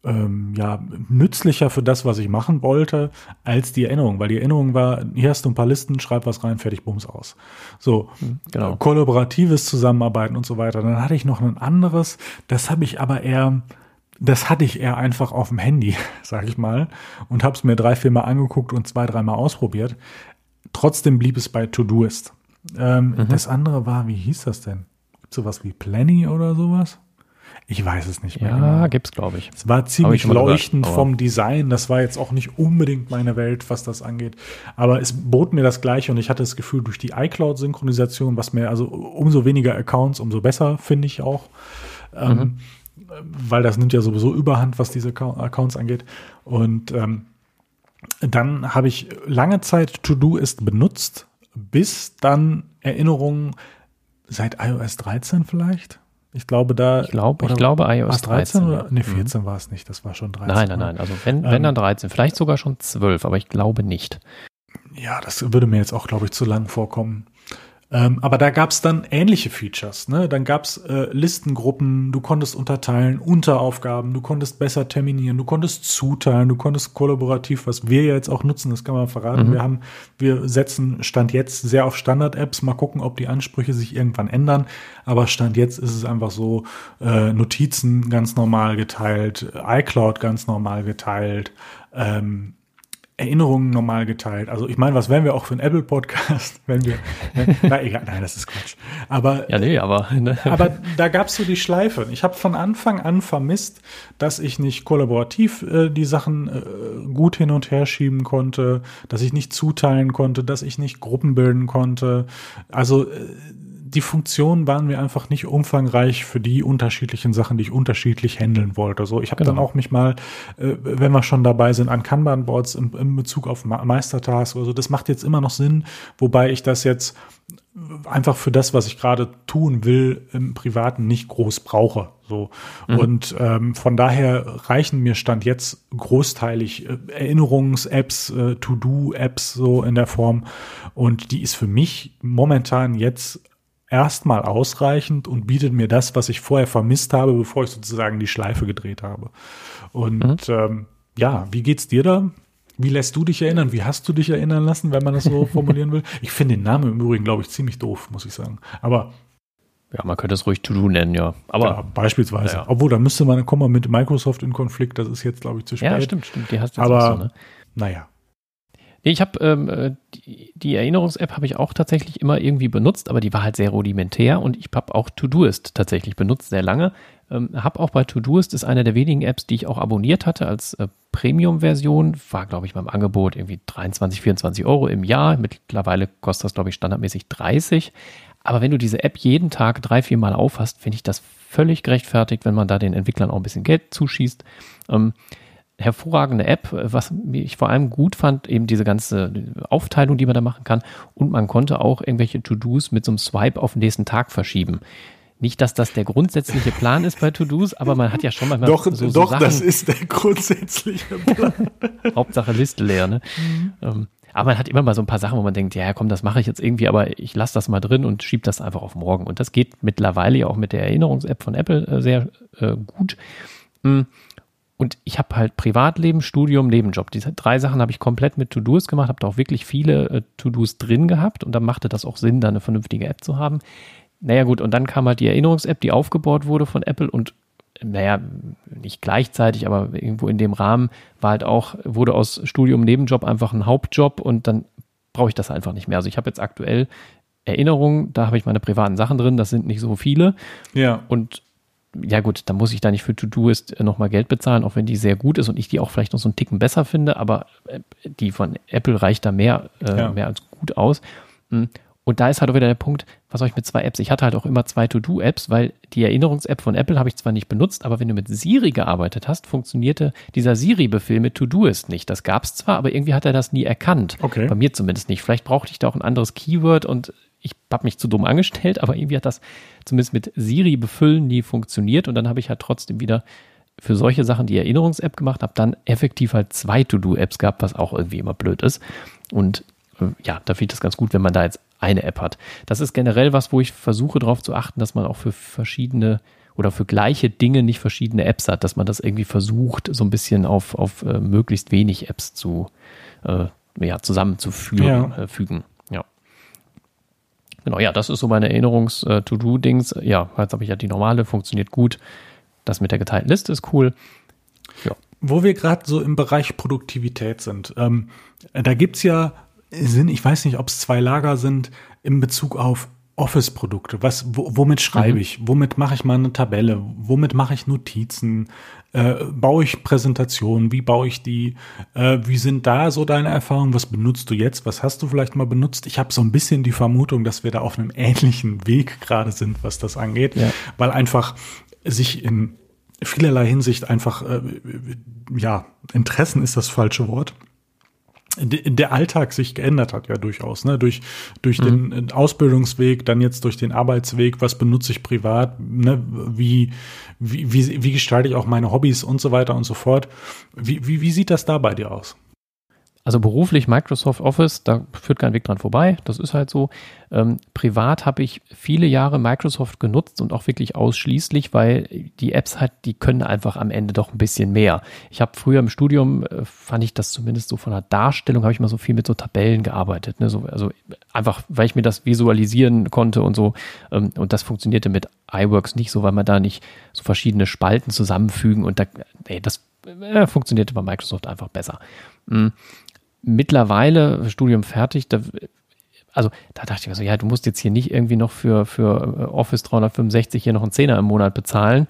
ähm, ja, nützlicher für das, was ich machen wollte, als die Erinnerung. Weil die Erinnerung war, hier hast du ein paar Listen, schreib was rein, fertig, bums aus. So, genau. äh, kollaboratives Zusammenarbeiten und so weiter. Dann hatte ich noch ein anderes, das habe ich aber eher, das hatte ich eher einfach auf dem Handy, sag ich mal, und habe es mir drei, vier Mal angeguckt und zwei, dreimal ausprobiert. Trotzdem blieb es bei Todoist. Ähm, Das andere war, wie hieß das denn? Gibt sowas wie Planny oder sowas? Ich weiß es nicht mehr. Ja, genau. gibt's, glaube ich. Es war ziemlich gehört, leuchtend aber- vom Design. Das war jetzt auch nicht unbedingt meine Welt, was das angeht. Aber es bot mir das Gleiche und ich hatte das Gefühl, durch die iCloud-Synchronisation, was mir, also umso weniger Accounts, umso besser, finde ich auch. Ähm, Weil das nimmt ja sowieso überhand, was diese Account- Accounts angeht. Und ähm, dann habe ich lange Zeit To-Do-Ist benutzt, bis dann Erinnerungen seit iOS 13 vielleicht. Ich glaube, da. Ich glaube, ich glaube war iOS es 13 13. oder? Nee, ja. 14 war es nicht, das war schon 13. Nein, nein, nein. Also wenn, wenn Ähm, dann 13, vielleicht sogar schon 12, aber ich glaube nicht. Ja, das würde mir jetzt auch, glaube ich, zu lang vorkommen. Ähm, aber da gab es dann ähnliche Features. Ne? Dann gab es äh, Listengruppen, du konntest unterteilen, Unteraufgaben, du konntest besser terminieren, du konntest zuteilen, du konntest kollaborativ, was wir jetzt auch nutzen, das kann man verraten. Wir haben, wir setzen Stand jetzt sehr auf Standard-Apps, mal gucken, ob die Ansprüche sich irgendwann ändern. Aber Stand jetzt ist es einfach so, äh, Notizen ganz normal geteilt, iCloud ganz normal geteilt, ähm, Erinnerungen normal geteilt. Also ich meine, was wären wir auch für ein Apple-Podcast, wenn wir. Ne? Na egal, nein, das ist Quatsch. Aber, Ja, nee, aber. Ne? aber da gab es so die Schleife. Ich habe von Anfang an vermisst, dass ich nicht kollaborativ äh, die Sachen äh, gut hin und her schieben konnte, dass ich nicht zuteilen konnte, dass ich nicht Gruppen bilden konnte. Also äh, die Funktionen waren mir einfach nicht umfangreich für die unterschiedlichen Sachen, die ich unterschiedlich handeln wollte. So, ich habe dann Genau. auch mich mal, äh, wenn wir schon dabei sind, an Kanban-Boards im, im Bezug auf Ma- Meistertasks oder so. Das macht jetzt immer noch Sinn, wobei ich das jetzt einfach für das, was ich gerade tun will, im Privaten nicht groß brauche. So. Und ähm, von daher reichen mir Stand jetzt großteilig äh, Erinnerungs-Apps, äh, To-Do-Apps so in der Form. Und die ist für mich momentan jetzt erstmal ausreichend und bietet mir das, was ich vorher vermisst habe, bevor ich sozusagen die Schleife gedreht habe. Und ähm, ja, wie geht's dir da? Wie lässt du dich erinnern? Wie hast du dich erinnern lassen, wenn man das so formulieren will? Ich finde den Namen im Übrigen, glaube ich, ziemlich doof, muss ich sagen. Aber Ja, man könnte es ruhig To-Do nennen, ja. Aber ja, beispielsweise. Ja. Obwohl, da müsste man, kommen wir mit Microsoft in Konflikt, das ist jetzt, glaube ich, zu spät. Ja, stimmt, stimmt. Die hast du Aber, so, ne? naja. Ich habe ähm, äh, die, die Erinnerungs-App habe ich auch tatsächlich immer irgendwie benutzt, aber die war halt sehr rudimentär und ich habe auch Todoist tatsächlich benutzt, sehr lange. Ähm, habe auch bei Todoist ist eine der wenigen Apps, die ich auch abonniert hatte als äh, Premium-Version. War, glaube ich, beim Angebot irgendwie 23, 24 Euro im Jahr. Mittlerweile kostet das, glaube ich, standardmäßig 30. Aber wenn du diese App jeden Tag drei, vier Mal aufhast, finde ich das völlig gerechtfertigt, wenn man da den Entwicklern auch ein bisschen Geld zuschießt. Ähm, hervorragende App, was ich vor allem gut fand, eben diese ganze Aufteilung, die man da machen kann. Und man konnte auch irgendwelche To-Dos mit so einem Swipe auf den nächsten Tag verschieben. Nicht, dass das der grundsätzliche Plan ist bei To-Dos, aber man hat ja schon manchmal doch, so, so Doch, Sachen, das ist der grundsätzliche Plan. Hauptsache Liste leer, ne? Mhm. Ähm, aber man hat immer mal so ein paar Sachen, wo man denkt, ja komm, das mache ich jetzt irgendwie, aber ich lasse das mal drin und schiebe das einfach auf morgen. Und das geht mittlerweile ja auch mit der Erinnerungs-App von Apple äh, sehr äh, gut. Mhm. Und ich habe halt Privatleben, Studium, Nebenjob. Diese drei Sachen habe ich komplett mit To-Dos gemacht, habe da auch wirklich viele äh, To-Dos drin gehabt und dann machte das auch Sinn, da eine vernünftige App zu haben. Naja gut, und dann kam halt die Erinnerungs-App, die aufgebaut wurde von Apple und naja, nicht gleichzeitig, aber irgendwo in dem Rahmen war halt auch, wurde aus Studium, Nebenjob einfach ein Hauptjob und dann brauche ich das einfach nicht mehr. Also ich habe jetzt aktuell Erinnerungen, da habe ich meine privaten Sachen drin, das sind nicht so viele. Ja. Und ja gut, dann muss ich da nicht für To-Doist nochmal Geld bezahlen, auch wenn die sehr gut ist und ich die auch vielleicht noch so einen Ticken besser finde, aber äh, die von Apple reicht da mehr, äh, ja. mehr als gut aus. Hm. Und da ist halt auch wieder der Punkt, was soll ich mit zwei Apps? Ich hatte halt auch immer zwei To-Do-Apps, weil die Erinnerungs-App von Apple habe ich zwar nicht benutzt, aber wenn du mit Siri gearbeitet hast, funktionierte dieser Siri-Befehl mit To-Doist nicht. Das gab es zwar, aber irgendwie hat er das nie erkannt. Okay. Bei mir zumindest nicht. Vielleicht brauchte ich da auch ein anderes Keyword und ich habe mich zu dumm angestellt, aber irgendwie hat das zumindest mit Siri befüllen nie funktioniert und dann habe ich halt trotzdem wieder für solche Sachen die Erinnerungs-App gemacht, habe dann effektiv halt zwei To-Do-Apps gehabt, was auch irgendwie immer blöd ist. Und äh, ja, da finde ich das ganz gut, wenn man da jetzt eine App hat. Das ist generell was, wo ich versuche darauf zu achten, dass man auch für verschiedene oder für gleiche Dinge nicht verschiedene Apps hat, dass man das irgendwie versucht, so ein bisschen auf, auf äh, möglichst wenig Apps zu äh, ja, zusammenzufügen. Ja. Äh. Genau, ja, das ist so meine Erinnerungs-To-Do-Dings. Äh, ja, jetzt habe ich ja die normale, funktioniert gut. Das mit der geteilten Liste ist cool. Ja. Wo wir gerade so im Bereich Produktivität sind, ähm, da es ja, sind, ich weiß nicht, ob es zwei Lager sind in Bezug auf Office-Produkte. Was, womit schreibe mhm. ich? Womit mache ich mal eine Tabelle? Womit mache ich Notizen? Äh, baue ich Präsentationen? Wie baue ich die? Äh, wie sind da so deine Erfahrungen? Was benutzt du jetzt? Was hast du vielleicht mal benutzt? Ich habe so ein bisschen die Vermutung, dass wir da auf einem ähnlichen Weg gerade sind, was das angeht, ja. weil einfach sich in vielerlei Hinsicht einfach, äh, ja, Interessen ist das falsche Wort der Alltag sich geändert hat ja durchaus, ne? Durch, durch mhm. den Ausbildungsweg, dann jetzt durch den Arbeitsweg, was benutze ich privat, ne? Wie, wie, wie, wie gestalte ich auch meine Hobbys und so weiter und so fort. Wie, wie, wie sieht das da bei dir aus? Also beruflich Microsoft Office, da führt kein Weg dran vorbei, das ist halt so. Ähm, privat habe ich viele Jahre Microsoft genutzt und auch wirklich ausschließlich, weil die Apps halt, die können einfach am Ende doch ein bisschen mehr. Ich habe früher im Studium, äh, fand ich das zumindest so von der Darstellung, habe ich mal so viel mit so Tabellen gearbeitet. Ne? So, also einfach, weil ich mir das visualisieren konnte und so. Ähm, und das funktionierte mit iWorks nicht so, weil man da nicht so verschiedene Spalten zusammenfügen und da, ey, das äh, funktionierte bei Microsoft einfach besser. Mhm mittlerweile Studium fertig, da, also da dachte ich mir so, ja, du musst jetzt hier nicht irgendwie noch für, für äh, Office 365 hier noch einen Zehner im Monat bezahlen.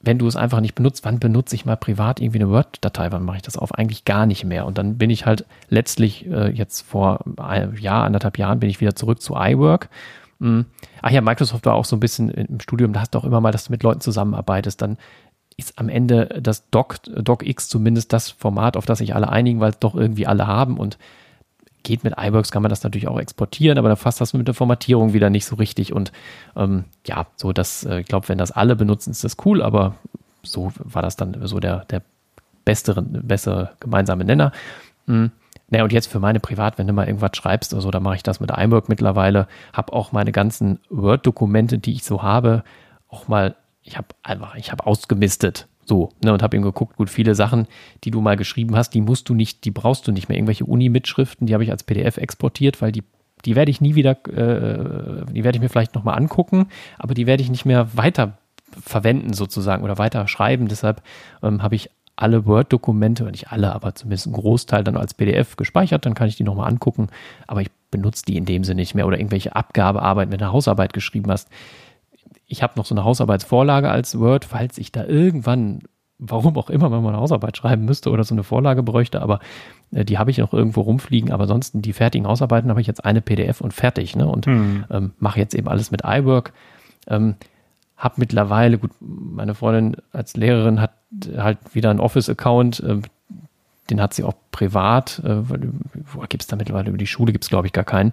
Wenn du es einfach nicht benutzt, wann benutze ich mal privat irgendwie eine Word-Datei? Wann mache ich das auf? Eigentlich gar nicht mehr. Und dann bin ich halt letztlich äh, jetzt vor einem Jahr, anderthalb Jahren bin ich wieder zurück zu iWork. Hm. Ach ja, Microsoft war auch so ein bisschen im Studium, da hast du auch immer mal, dass du mit Leuten zusammenarbeitest. Dann ist am Ende das Doc, DocX zumindest das Format, auf das sich alle einigen, weil es doch irgendwie alle haben und geht mit iWorks, kann man das natürlich auch exportieren, aber da fasst das mit der Formatierung wieder nicht so richtig und ähm, ja, so das, äh, ich glaube, wenn das alle benutzen, ist das cool, aber so war das dann so der, der bessere, bessere gemeinsame Nenner. Hm. Naja, und jetzt für meine Privat, wenn du mal irgendwas schreibst oder so, dann mache ich das mit iWork mittlerweile, habe auch meine ganzen Word-Dokumente, die ich so habe, auch mal ich habe einfach, ich habe ausgemistet. So, ne, und habe eben geguckt, gut, viele Sachen, die du mal geschrieben hast, die musst du nicht, die brauchst du nicht mehr. Irgendwelche Uni-Mitschriften, die habe ich als PDF exportiert, weil die, Die werde ich nie wieder, äh, die werde ich mir vielleicht nochmal angucken, aber die werde ich nicht mehr weiter verwenden sozusagen oder weiter schreiben. Deshalb ähm, habe ich alle Word-Dokumente, nicht alle, aber zumindest einen Großteil dann als PDF gespeichert, dann kann ich die nochmal angucken, aber ich benutze die in dem Sinne nicht mehr oder irgendwelche Abgabearbeiten, wenn du Hausarbeit geschrieben hast. Ich habe noch so eine Hausarbeitsvorlage als Word, falls ich da irgendwann, warum auch immer, wenn man eine Hausarbeit schreiben müsste oder so eine Vorlage bräuchte, aber äh, die habe ich noch irgendwo rumfliegen, aber ansonsten die fertigen Hausarbeiten habe ich jetzt eine PDF und fertig, ne? Und hm. ähm, mache jetzt eben alles mit iWork. Ähm, habe mittlerweile, gut, meine Freundin als Lehrerin hat halt wieder einen Office-Account, äh, den hat sie auch privat, äh, wo gibt es da mittlerweile über die Schule, gibt es glaube ich gar keinen.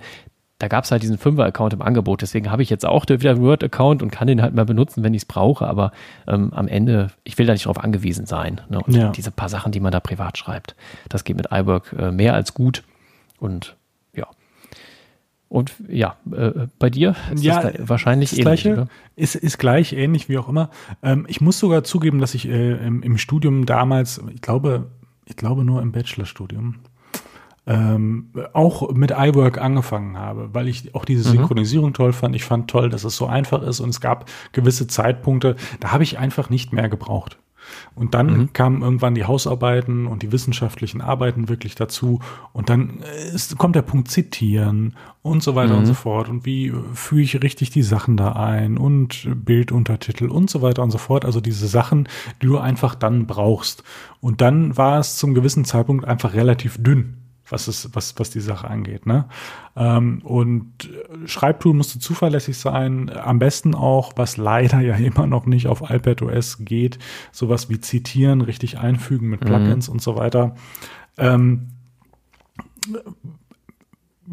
Da gab es halt diesen Fünfer-Account im Angebot, deswegen habe ich jetzt auch wieder einen Word-Account und kann den halt mal benutzen, wenn ich es brauche, aber ähm, am Ende, ich will da nicht darauf angewiesen sein. Ne? Und ja. diese paar Sachen, die man da privat schreibt, das geht mit iWork äh, mehr als gut und und ja, äh, bei dir ist ja, da wahrscheinlich das ähnlich, Gleiche, Ist, ist gleich, ähnlich, wie auch immer. Ähm, ich muss sogar zugeben, dass ich äh, im, im, Studium damals, ich glaube, ich glaube nur im Bachelorstudium, ähm, auch mit iWork angefangen habe, weil ich auch diese mhm. Synchronisierung mhm. toll fand. Ich fand toll, dass es so einfach ist und es gab gewisse Zeitpunkte, da habe ich einfach nicht mehr gebraucht. Und dann mhm. kamen irgendwann die Hausarbeiten und die wissenschaftlichen Arbeiten wirklich dazu. Und dann ist, kommt der Punkt Zitieren und so weiter mhm. und so fort. Und wie führe ich richtig die Sachen da ein und Bilduntertitel und so weiter und so fort. Also diese Sachen, die du einfach dann brauchst. Und dann war es zum gewissen Zeitpunkt einfach relativ dünn was, es, was, was die Sache angeht. Ne? Ähm, und Schreibtool musste zuverlässig sein, am besten auch, was leider ja immer noch nicht auf iPadOS geht, sowas wie Zitieren, richtig einfügen mit Plugins mhm. und so weiter. Ähm,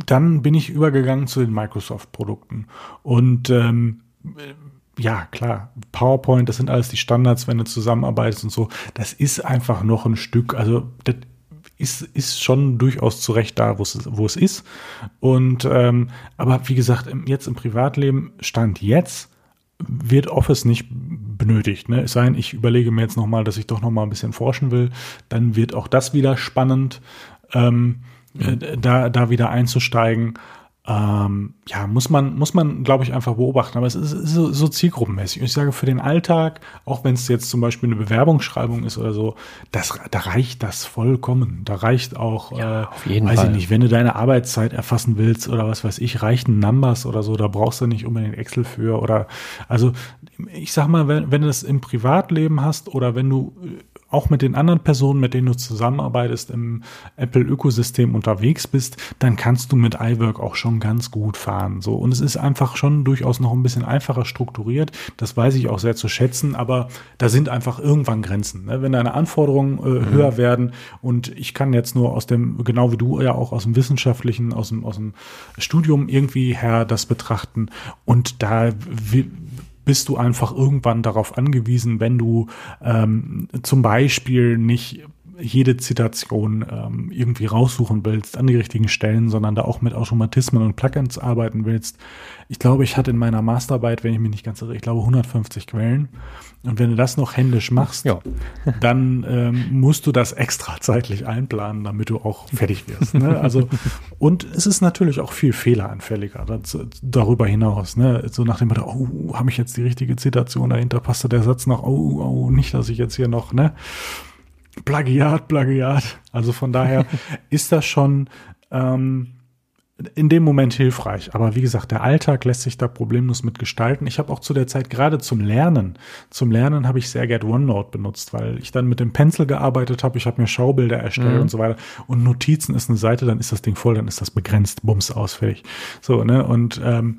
dann bin ich übergegangen zu den Microsoft-Produkten und ähm, ja, klar, PowerPoint, das sind alles die Standards, wenn du zusammenarbeitest und so. Das ist einfach noch ein Stück, also das ist, ist schon durchaus zu Recht da, wo es, wo es ist. Und ähm, aber wie gesagt, jetzt im Privatleben stand jetzt wird Office nicht benötigt. Ne? Es sei denn, ich überlege mir jetzt nochmal, dass ich doch nochmal ein bisschen forschen will, dann wird auch das wieder spannend, ähm, mhm. äh, da, da wieder einzusteigen. Ähm, ja, muss man, muss man, glaube ich, einfach beobachten. Aber es ist, ist so, so, zielgruppenmäßig. ich sage, für den Alltag, auch wenn es jetzt zum Beispiel eine Bewerbungsschreibung ist oder so, das, da reicht das vollkommen. Da reicht auch, ja, äh, weiß Fall. ich nicht, wenn du deine Arbeitszeit erfassen willst oder was weiß ich, reichen Numbers oder so, da brauchst du nicht unbedingt Excel für oder, also, ich sag mal, wenn, wenn du es im Privatleben hast oder wenn du auch mit den anderen Personen, mit denen du zusammenarbeitest, im Apple-Ökosystem unterwegs bist, dann kannst du mit iWork auch schon ganz gut fahren. So. Und es ist einfach schon durchaus noch ein bisschen einfacher strukturiert. Das weiß ich auch sehr zu schätzen, aber da sind einfach irgendwann Grenzen. Ne? Wenn deine Anforderungen äh, mhm. höher werden und ich kann jetzt nur aus dem, genau wie du ja auch aus dem wissenschaftlichen, aus dem, aus dem Studium irgendwie her das betrachten und da bist du einfach irgendwann darauf angewiesen, wenn du ähm, zum Beispiel nicht jede Zitation ähm, irgendwie raussuchen willst an die richtigen Stellen, sondern da auch mit Automatismen und Plugins arbeiten willst. Ich glaube, ich hatte in meiner Masterarbeit, wenn ich mich nicht ganz irre, ich glaube 150 Quellen. Und wenn du das noch händisch machst, ja. dann ähm, musst du das extra zeitlich einplanen, damit du auch fertig wirst. Ne? Also und es ist natürlich auch viel fehleranfälliger das, darüber hinaus. Ne? So nach dem Motto, oh, habe ich jetzt die richtige Zitation dahinter? Passt da der Satz noch? Oh, oh, nicht, dass ich jetzt hier noch ne Plagiat, Plagiat. Also von daher ist das schon ähm, in dem Moment hilfreich. Aber wie gesagt, der Alltag lässt sich da problemlos mit gestalten. Ich habe auch zu der Zeit gerade zum Lernen, zum Lernen habe ich sehr gerne OneNote benutzt, weil ich dann mit dem Pencil gearbeitet habe. Ich habe mir Schaubilder erstellt mhm. und so weiter. Und Notizen ist eine Seite, dann ist das Ding voll, dann ist das begrenzt, bums, ausfällig. So, ne? Und ähm,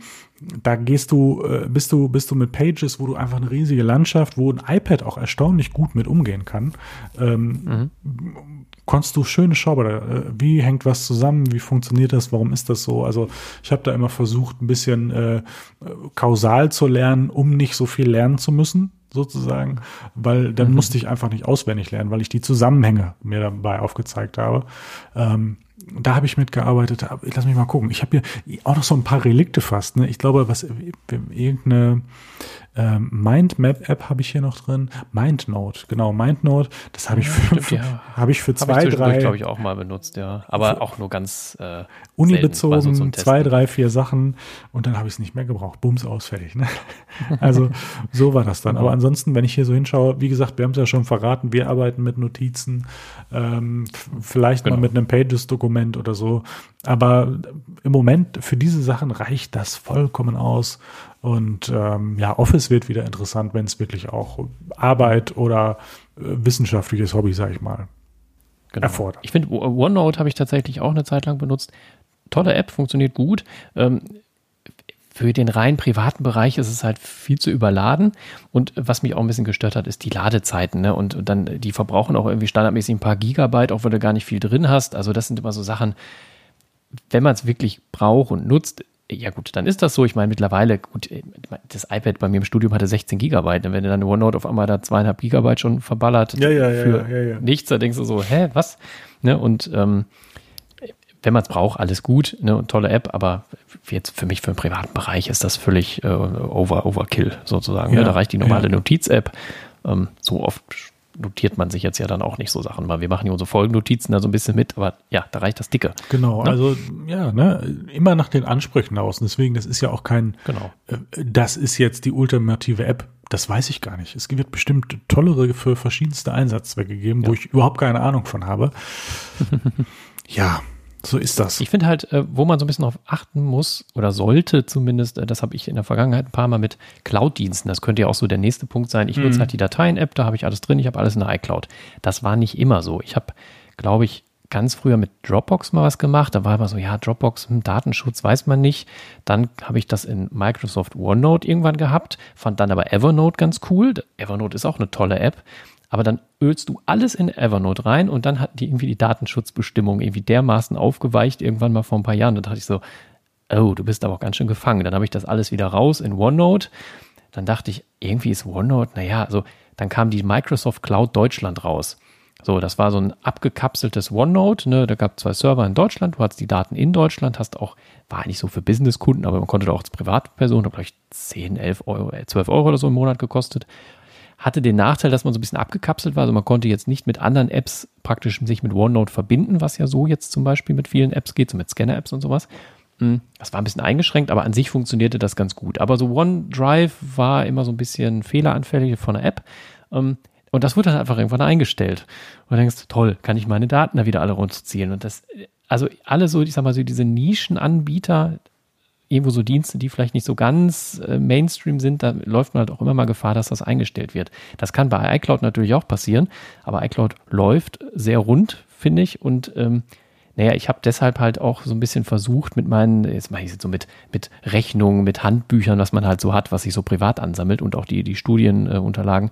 da gehst du, äh, bist du, bist du mit Pages, wo du einfach eine riesige Landschaft, wo ein iPad auch erstaunlich gut mit umgehen kann. Ähm, mhm. Konntest du schöne Schauber, äh, wie hängt was zusammen, wie funktioniert das, warum ist das so? Also ich habe da immer versucht, ein bisschen äh, kausal zu lernen, um nicht so viel lernen zu müssen, sozusagen, weil dann mhm. musste ich einfach nicht auswendig lernen, weil ich die Zusammenhänge mir dabei aufgezeigt habe. Ähm, da habe ich mitgearbeitet. Lass mich mal gucken. Ich habe hier auch noch so ein paar Relikte fast. Ne? Ich glaube, was irgendeine Ähm, Mindmap-App habe ich hier noch drin. MindNote, genau, MindNote. Das habe ich, Ja, für, stimmt, für, ja. hab ich für Habe ich zwei, zwischendurch, drei glaube ich, auch mal benutzt, ja. Aber auch nur ganz äh, Uni-bezogen, so zwei, drei, vier Sachen und dann habe ich es nicht mehr gebraucht. Bums aus, fertig. Ne? Also so war das dann. Aber ansonsten, wenn ich hier so hinschaue, wie gesagt, wir haben es ja schon verraten, wir arbeiten mit Notizen, ähm, vielleicht Genau. mal mit einem Pages-Dokument oder so. Aber im Moment für diese Sachen reicht das vollkommen aus. Und ähm, ja, Office wird wieder interessant, wenn es wirklich auch Arbeit oder äh, wissenschaftliches Hobby, sage ich mal. genau. erfordert. Ich finde, OneNote habe ich tatsächlich auch eine Zeit lang benutzt. Tolle App, funktioniert gut. Ähm, für den rein privaten Bereich ist es halt viel zu überladen. Und was mich auch ein bisschen gestört hat, ist die Ladezeiten. Ne? Und dann, die verbrauchen auch irgendwie standardmäßig ein paar Gigabyte, auch wenn du gar nicht viel drin hast. Also das sind immer so Sachen, wenn man es wirklich braucht und nutzt, ja gut, dann ist das so. Ich meine, mittlerweile, gut, das iPad bei mir im Studium hatte 16 Gigabyte. Und wenn du dann OneNote auf einmal da zweieinhalb Gigabyte schon verballert Ja, ja, ja, für ja, nichts, da denkst du so, hä, was? Ne? Und ähm, wenn man es braucht, alles gut, ne? Und tolle App, aber jetzt für mich für den privaten Bereich ist das völlig äh, over, Overkill sozusagen. Ne? Da reicht die normale. Notiz-App. Ähm, so oft notiert man sich jetzt ja dann auch nicht so Sachen, weil wir machen ja unsere Folgennotizen da so ein bisschen mit, aber ja, da reicht das dicke. Genau, Ne? also ja, ne, immer nach den Ansprüchen aus. Und deswegen, das ist ja auch kein, Genau. äh, das ist jetzt die ultimative App. Das weiß ich gar nicht. Es wird bestimmt tollere für verschiedenste Einsatzzwecke geben, wo ich überhaupt keine Ahnung von habe. ja, so ist das. Ich finde halt, äh, wo man so ein bisschen darauf achten muss oder sollte zumindest, äh, das habe ich in der Vergangenheit ein paar Mal mit Cloud-Diensten, das könnte ja auch so der nächste Punkt sein. Ich nutze halt die Dateien-App, da habe ich alles drin, ich habe alles in der iCloud. Das war nicht immer so. Ich habe, glaube ich, ganz früher mit Dropbox mal was gemacht. Da war immer so, ja, Dropbox, hm, Datenschutz weiß man nicht. Dann habe ich das in Microsoft OneNote irgendwann gehabt, fand dann aber Evernote ganz cool. Evernote ist auch eine tolle App. Aber dann ölst du alles in Evernote rein und dann hat die irgendwie die Datenschutzbestimmung irgendwie dermaßen aufgeweicht, irgendwann mal vor ein paar Jahren. Da dachte ich so, oh, du bist aber auch ganz schön gefangen. Dann habe ich das alles wieder raus in OneNote. Dann dachte ich, irgendwie ist OneNote, naja, also dann kam die Microsoft Cloud Deutschland raus. So, das war so ein abgekapseltes OneNote. Ne? Da gab zwei Server in Deutschland. Du hattest die Daten in Deutschland, hast auch, war eigentlich so für Businesskunden, aber man konnte da auch als Privatperson, hat vielleicht 10, 11 Euro, äh, 12 Euro oder so im Monat gekostet. Hatte den Nachteil, dass man so ein bisschen abgekapselt war. Also man konnte jetzt nicht mit anderen Apps praktisch sich mit OneNote verbinden, was ja so jetzt zum Beispiel mit vielen Apps geht, so mit Scanner-Apps und sowas. Hm, Das war ein bisschen eingeschränkt, aber an sich funktionierte das ganz gut. Aber so OneDrive war immer so ein bisschen fehleranfällig von der App. Ähm, Und das wurde dann einfach irgendwann eingestellt. Und du denkst, toll, kann ich meine Daten da wieder alle runterziehen. Und das, also alle so, ich sag mal so, diese Nischenanbieter, irgendwo so Dienste, die vielleicht nicht so ganz äh, Mainstream sind, da läuft man halt auch immer mal Gefahr, dass das eingestellt wird. Das kann bei iCloud natürlich auch passieren, aber iCloud läuft sehr rund, finde ich. Und ähm, naja, ich habe deshalb halt auch so ein bisschen versucht mit meinen, jetzt mache ich es jetzt so mit, mit Rechnungen, mit Handbüchern, was man halt so hat, was sich so privat ansammelt und auch die, die Studienunterlagen, äh,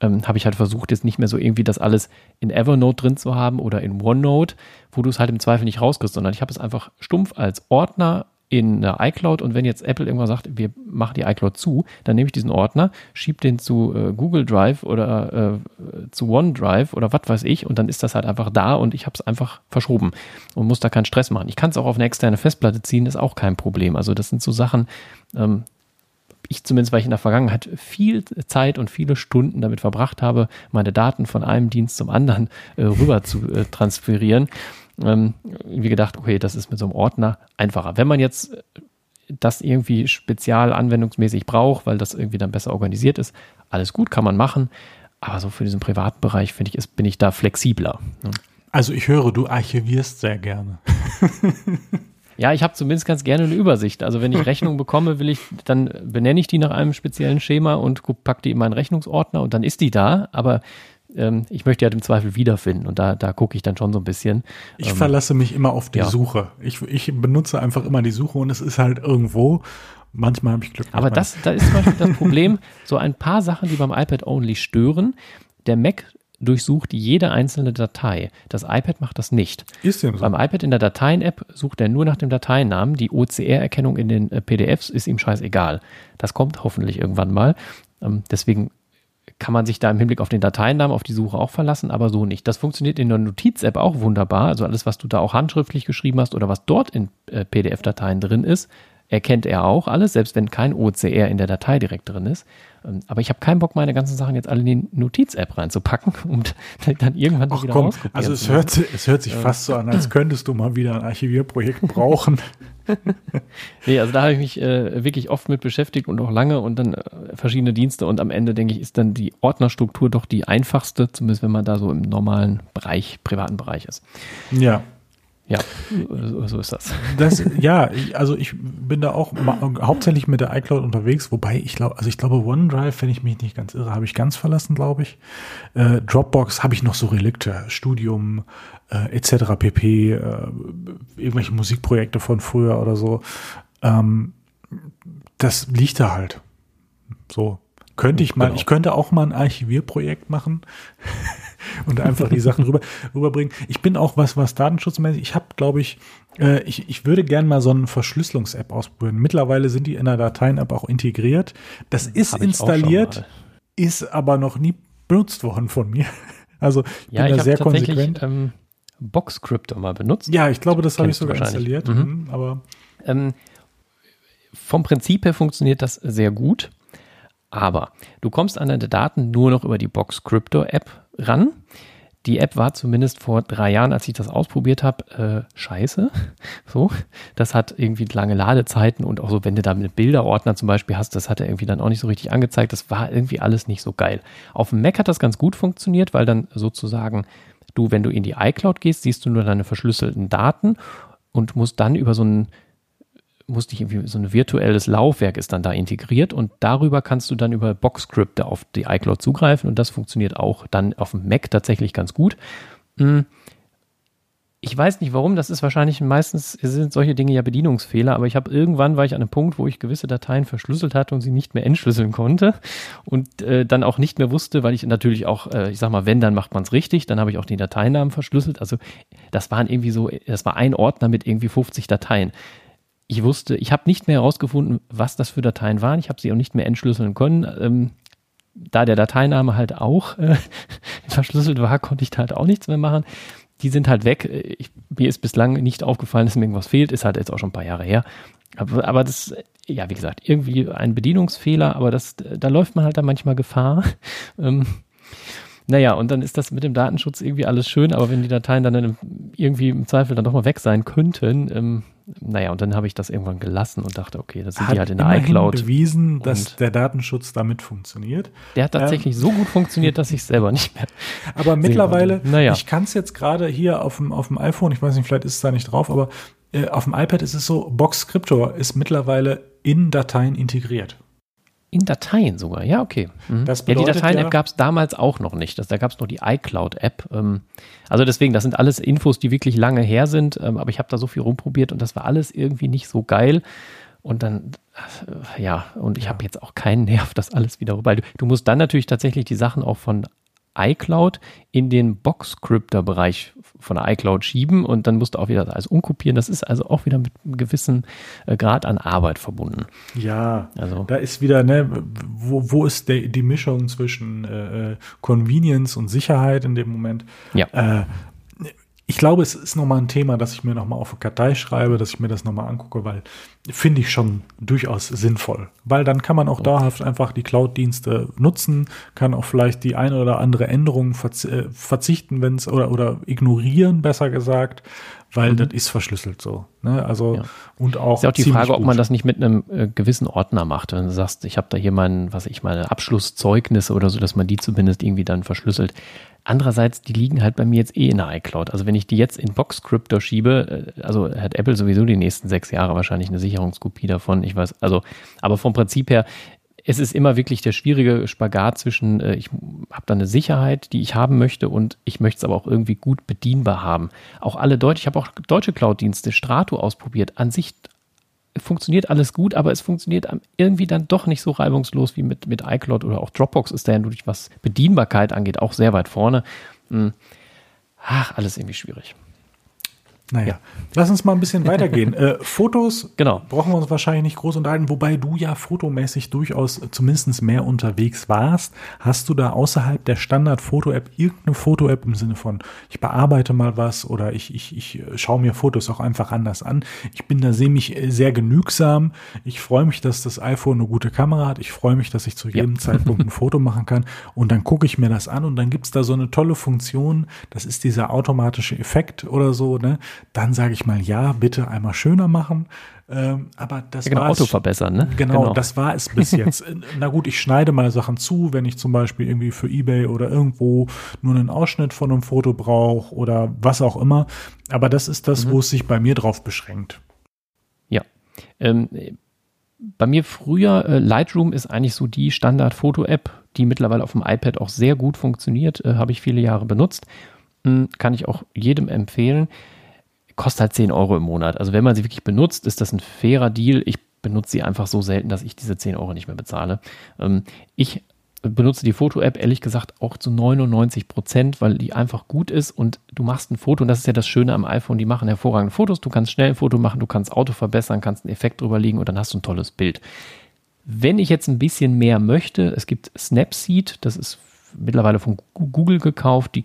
ähm, habe ich halt versucht, jetzt nicht mehr so irgendwie das alles in Evernote drin zu haben oder in OneNote, wo du es halt im Zweifel nicht rauskriegst, sondern ich habe es einfach stumpf als Ordner in der iCloud und wenn jetzt Apple irgendwann sagt, wir machen die iCloud zu, dann nehme ich diesen Ordner, schiebe den zu äh, Google Drive oder äh, zu OneDrive oder was weiß ich und dann ist das halt einfach da und ich habe es einfach verschoben und muss da keinen Stress machen. Ich kann es auch auf eine externe Festplatte ziehen, ist auch kein Problem. Also das sind so Sachen, ähm, ich zumindest, weil ich in der Vergangenheit viel Zeit und viele Stunden damit verbracht habe, meine Daten von einem Dienst zum anderen äh, rüber zu äh, transferieren, ähm, irgendwie gedacht, okay, das ist mit so einem Ordner einfacher. Wenn man jetzt äh, das irgendwie spezial anwendungsmäßig braucht, weil das irgendwie dann besser organisiert ist, alles gut, kann man machen. Aber so für diesen privaten Bereich, finde ich, ist, bin ich da flexibler. ne? Also ich höre, du archivierst sehr gerne. Ja, ich habe zumindest ganz gerne eine Übersicht. Also wenn ich Rechnungen bekomme, will ich, dann benenne ich die nach einem speziellen Schema und guck- pack die in meinen Rechnungsordner und dann ist die da. Aber ähm, ich möchte ja im Zweifel wiederfinden und da, da gucke ich dann schon so ein bisschen. Ich Ähm, verlasse mich immer auf die ja. Suche. Ich, ich benutze einfach immer die Suche und es ist halt irgendwo. Manchmal habe ich Glück. Aber das, da ist zum Beispiel das Problem, so ein paar Sachen, die beim iPad Only stören. Der Mac durchsucht jede einzelne Datei. Das iPad macht das nicht. ist ja so. Beim iPad in der Dateien-App sucht er nur nach dem Dateinamen. Die OCR-Erkennung in den äh, PDFs ist ihm scheißegal. Das kommt hoffentlich irgendwann mal. Ähm, deswegen kann man sich da im Hinblick auf den Dateinamen auf die Suche auch verlassen, aber so nicht. Das funktioniert in der Notiz-App auch wunderbar. Also alles, was du da auch handschriftlich geschrieben hast oder was dort in äh, PDF-Dateien drin ist, erkennt er auch alles, selbst wenn kein OCR in der Datei direkt drin ist. Ähm, aber ich habe keinen Bock, meine ganzen Sachen jetzt alle in die Notiz-App reinzupacken, um dann irgendwann Ach, wieder komm, Also es hört, es hört sich fast so an, als könntest du mal wieder ein Archivierprojekt brauchen. nee, also da habe ich mich äh, wirklich oft mit beschäftigt und auch lange und dann äh, verschiedene Dienste und am Ende denke ich, ist dann die Ordnerstruktur doch die einfachste, zumindest wenn man da so im normalen Bereich, privaten Bereich ist. Ja. Ja, so ist das. das ja, also ich bin da auch hauptsächlich mit der iCloud unterwegs, wobei ich glaube, also ich glaube OneDrive, wenn ich mich nicht ganz irre, habe ich ganz verlassen, glaube ich. Äh, Dropbox habe ich noch so Relikte, Studium äh, etc. pp, äh, irgendwelche Musikprojekte von früher oder so. Ähm, das liegt da halt. So könnte ich mal, genau. ich könnte auch mal ein Archivierprojekt machen und einfach die Sachen rüber, rüberbringen. Ich bin auch was, was datenschutzmäßig, ich habe, glaube ich, äh, ich, ich würde gern mal so eine Verschlüsselungs-App ausprobieren. Mittlerweile sind die in der Dateien-App auch integriert. Das ist installiert, ist aber noch nie benutzt worden von mir. Also ich ja, bin da sehr konsequent. Ähm, Boxcrypto mal benutzt. Ja, ich glaube, das habe ich sogar installiert. Mhm. mhm. aber ähm, vom Prinzip her funktioniert das sehr gut. Aber du kommst an deine Daten nur noch über die Box Crypto App ran. Die App war zumindest vor drei Jahren, als ich das ausprobiert habe, äh, scheiße. So, das hat irgendwie lange Ladezeiten und auch so, wenn du da mit Bilderordner zum Beispiel hast, das hat er irgendwie dann auch nicht so richtig angezeigt. Das war irgendwie alles nicht so geil. Auf dem Mac hat das ganz gut funktioniert, weil dann sozusagen du, wenn du in die iCloud gehst, siehst du nur deine verschlüsselten Daten und musst dann über so ein musste ich irgendwie so ein virtuelles Laufwerk ist dann da integriert und darüber kannst du dann über Boxscripte auf die iCloud zugreifen und das funktioniert auch dann auf dem Mac tatsächlich ganz gut. Hm. Ich weiß nicht warum, das ist wahrscheinlich meistens sind solche Dinge ja Bedienungsfehler, aber ich habe irgendwann war ich an einem Punkt, wo ich gewisse Dateien verschlüsselt hatte und sie nicht mehr entschlüsseln konnte und äh, dann auch nicht mehr wusste, weil ich natürlich auch, äh, ich sag mal, wenn, dann macht man es richtig, dann habe ich auch die Dateinamen verschlüsselt. Also das waren irgendwie so, das war ein Ordner mit irgendwie 50 Dateien ich wusste, ich habe nicht mehr herausgefunden, was das für Dateien waren. Ich habe sie auch nicht mehr entschlüsseln können. Ähm, da der Dateiname halt auch äh, verschlüsselt war, konnte ich da halt auch nichts mehr machen. Die sind halt weg. Ich, mir ist bislang nicht aufgefallen, dass mir irgendwas fehlt. Ist halt jetzt auch schon ein paar Jahre her. Aber, aber das, ja, wie gesagt, irgendwie ein Bedienungsfehler, aber das, da läuft man halt da manchmal Gefahr. Ähm, naja, und dann ist das mit dem Datenschutz irgendwie alles schön, aber wenn die Dateien dann irgendwie im Zweifel dann doch mal weg sein könnten, ähm, naja, und dann habe ich das irgendwann gelassen und dachte, okay, das sind hat die halt in der iCloud. bewiesen, dass der Datenschutz damit funktioniert. Der hat tatsächlich ähm, so gut funktioniert, dass ich es selber nicht mehr. Aber mittlerweile, naja. ich kann es jetzt gerade hier auf dem, auf dem iPhone, ich weiß nicht, vielleicht ist es da nicht drauf, aber äh, auf dem iPad ist es so, Box Scriptor ist mittlerweile in Dateien integriert. In Dateien sogar, ja, okay. Mhm. ja, die Dateien-App ja, gab es damals auch noch nicht. Das, da gab es nur die iCloud-App. Ähm, also deswegen, das sind alles Infos, die wirklich lange her sind. Ähm, aber ich habe da so viel rumprobiert und das war alles irgendwie nicht so geil. Und dann, äh, ja, und ich ja. habe jetzt auch keinen Nerv, das alles wieder, weil du, du musst dann natürlich tatsächlich die Sachen auch von iCloud in den Box-Scripter-Bereich von der iCloud schieben und dann musst du auch wieder alles umkopieren. Das ist also auch wieder mit einem gewissen äh, Grad an Arbeit verbunden. Ja, also da ist wieder, ne, wo, wo ist der, die Mischung zwischen äh, äh Convenience und Sicherheit in dem Moment? Ja. Äh, ich glaube, es ist nochmal ein Thema, dass ich mir nochmal auf eine Kartei schreibe, dass ich mir das nochmal angucke, weil finde ich schon durchaus sinnvoll. Weil dann kann man auch dauerhaft einfach die Cloud-Dienste nutzen, kann auch vielleicht die eine oder andere Änderung äh, verzichten, wenn es oder, oder ignorieren, besser gesagt, weil mhm. das ist verschlüsselt so. Ne? Also ja. und auch. Ist ja auch die Frage, gut. ob man das nicht mit einem äh, gewissen Ordner macht. Wenn du sagst, ich habe da hier mein, was ich meine, Abschlusszeugnisse oder so, dass man die zumindest irgendwie dann verschlüsselt. Andererseits, die liegen halt bei mir jetzt eh in der iCloud. Also wenn ich die jetzt in Boxcryptor schiebe, äh, also hat Apple sowieso die nächsten sechs Jahre wahrscheinlich eine Sicherungskopie davon. Ich weiß, also, aber vom Prinzip her, es ist immer wirklich der schwierige Spagat zwischen, äh, ich habe da eine Sicherheit, die ich haben möchte und ich möchte es aber auch irgendwie gut bedienbar haben. Auch alle deutsche, ich habe auch deutsche Cloud-Dienste, Strato ausprobiert. An sich funktioniert alles gut, aber es funktioniert irgendwie dann doch nicht so reibungslos wie mit, mit iCloud oder auch Dropbox ist da ja durch was Bedienbarkeit angeht auch sehr weit vorne. Hm. Ach, alles irgendwie schwierig. Naja, ja. lass uns mal ein bisschen weitergehen. äh, Fotos genau. brauchen wir uns wahrscheinlich nicht groß unterhalten, wobei du ja fotomäßig durchaus zumindest mehr unterwegs warst. Hast du da außerhalb der Standard-Foto-App irgendeine Foto-App im Sinne von, ich bearbeite mal was oder ich, ich, ich schaue mir Fotos auch einfach anders an? Ich bin da mich sehr genügsam. Ich freue mich, dass das iPhone eine gute Kamera hat. Ich freue mich, dass ich zu jedem ja. Zeitpunkt ein Foto machen kann. Und dann gucke ich mir das an und dann gibt's da so eine tolle Funktion. Das ist dieser automatische Effekt oder so, ne? Dann sage ich mal, ja, bitte einmal schöner machen. Ähm, aber das ja, genau, war Auto es, verbessern, ne? Genau, genau, das war es bis jetzt. Na gut, ich schneide mal Sachen zu, wenn ich zum Beispiel irgendwie für eBay oder irgendwo nur einen Ausschnitt von einem Foto brauche oder was auch immer. Aber das ist das, mhm. wo es sich bei mir drauf beschränkt. Ja. Ähm, bei mir früher, äh, Lightroom ist eigentlich so die Standard-Foto-App, die mittlerweile auf dem iPad auch sehr gut funktioniert, äh, habe ich viele Jahre benutzt. Hm, kann ich auch jedem empfehlen kostet halt 10 Euro im Monat. Also wenn man sie wirklich benutzt, ist das ein fairer Deal. Ich benutze sie einfach so selten, dass ich diese 10 Euro nicht mehr bezahle. Ähm, ich benutze die Foto-App ehrlich gesagt auch zu 99 Prozent, weil die einfach gut ist und du machst ein Foto und das ist ja das Schöne am iPhone, die machen hervorragende Fotos, du kannst schnell ein Foto machen, du kannst Auto verbessern, kannst einen Effekt drüber legen und dann hast du ein tolles Bild. Wenn ich jetzt ein bisschen mehr möchte, es gibt Snapseed, das ist mittlerweile von Google gekauft. Die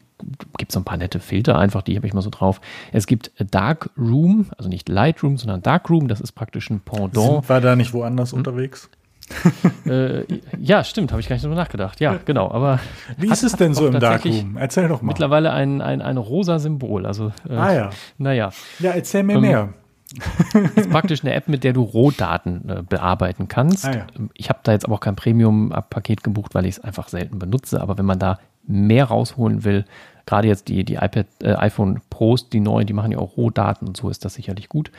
gibt so ein paar nette Filter einfach, die habe ich mal so drauf. Es gibt Dark Room, also nicht Lightroom, sondern Dark Room. Das ist praktisch ein Pendant. Sind wir da nicht woanders hm? unterwegs? äh, ja, stimmt, habe ich gar nicht drüber nachgedacht. Ja, genau. Aber wie ist es denn so im Darkroom? Erzähl doch mal. Mittlerweile ein, ein, ein rosa Symbol. Also, äh, ah ja. Naja. Ja, erzähl mir ähm, mehr ist praktisch eine App, mit der du Rohdaten äh, bearbeiten kannst. Ah, ja. Ich habe da jetzt aber auch kein Premium-Paket gebucht, weil ich es einfach selten benutze. Aber wenn man da mehr rausholen will, gerade jetzt die, die iPad, äh, iPhone Pros, die neuen, die machen ja auch Rohdaten und so ist das sicherlich gut.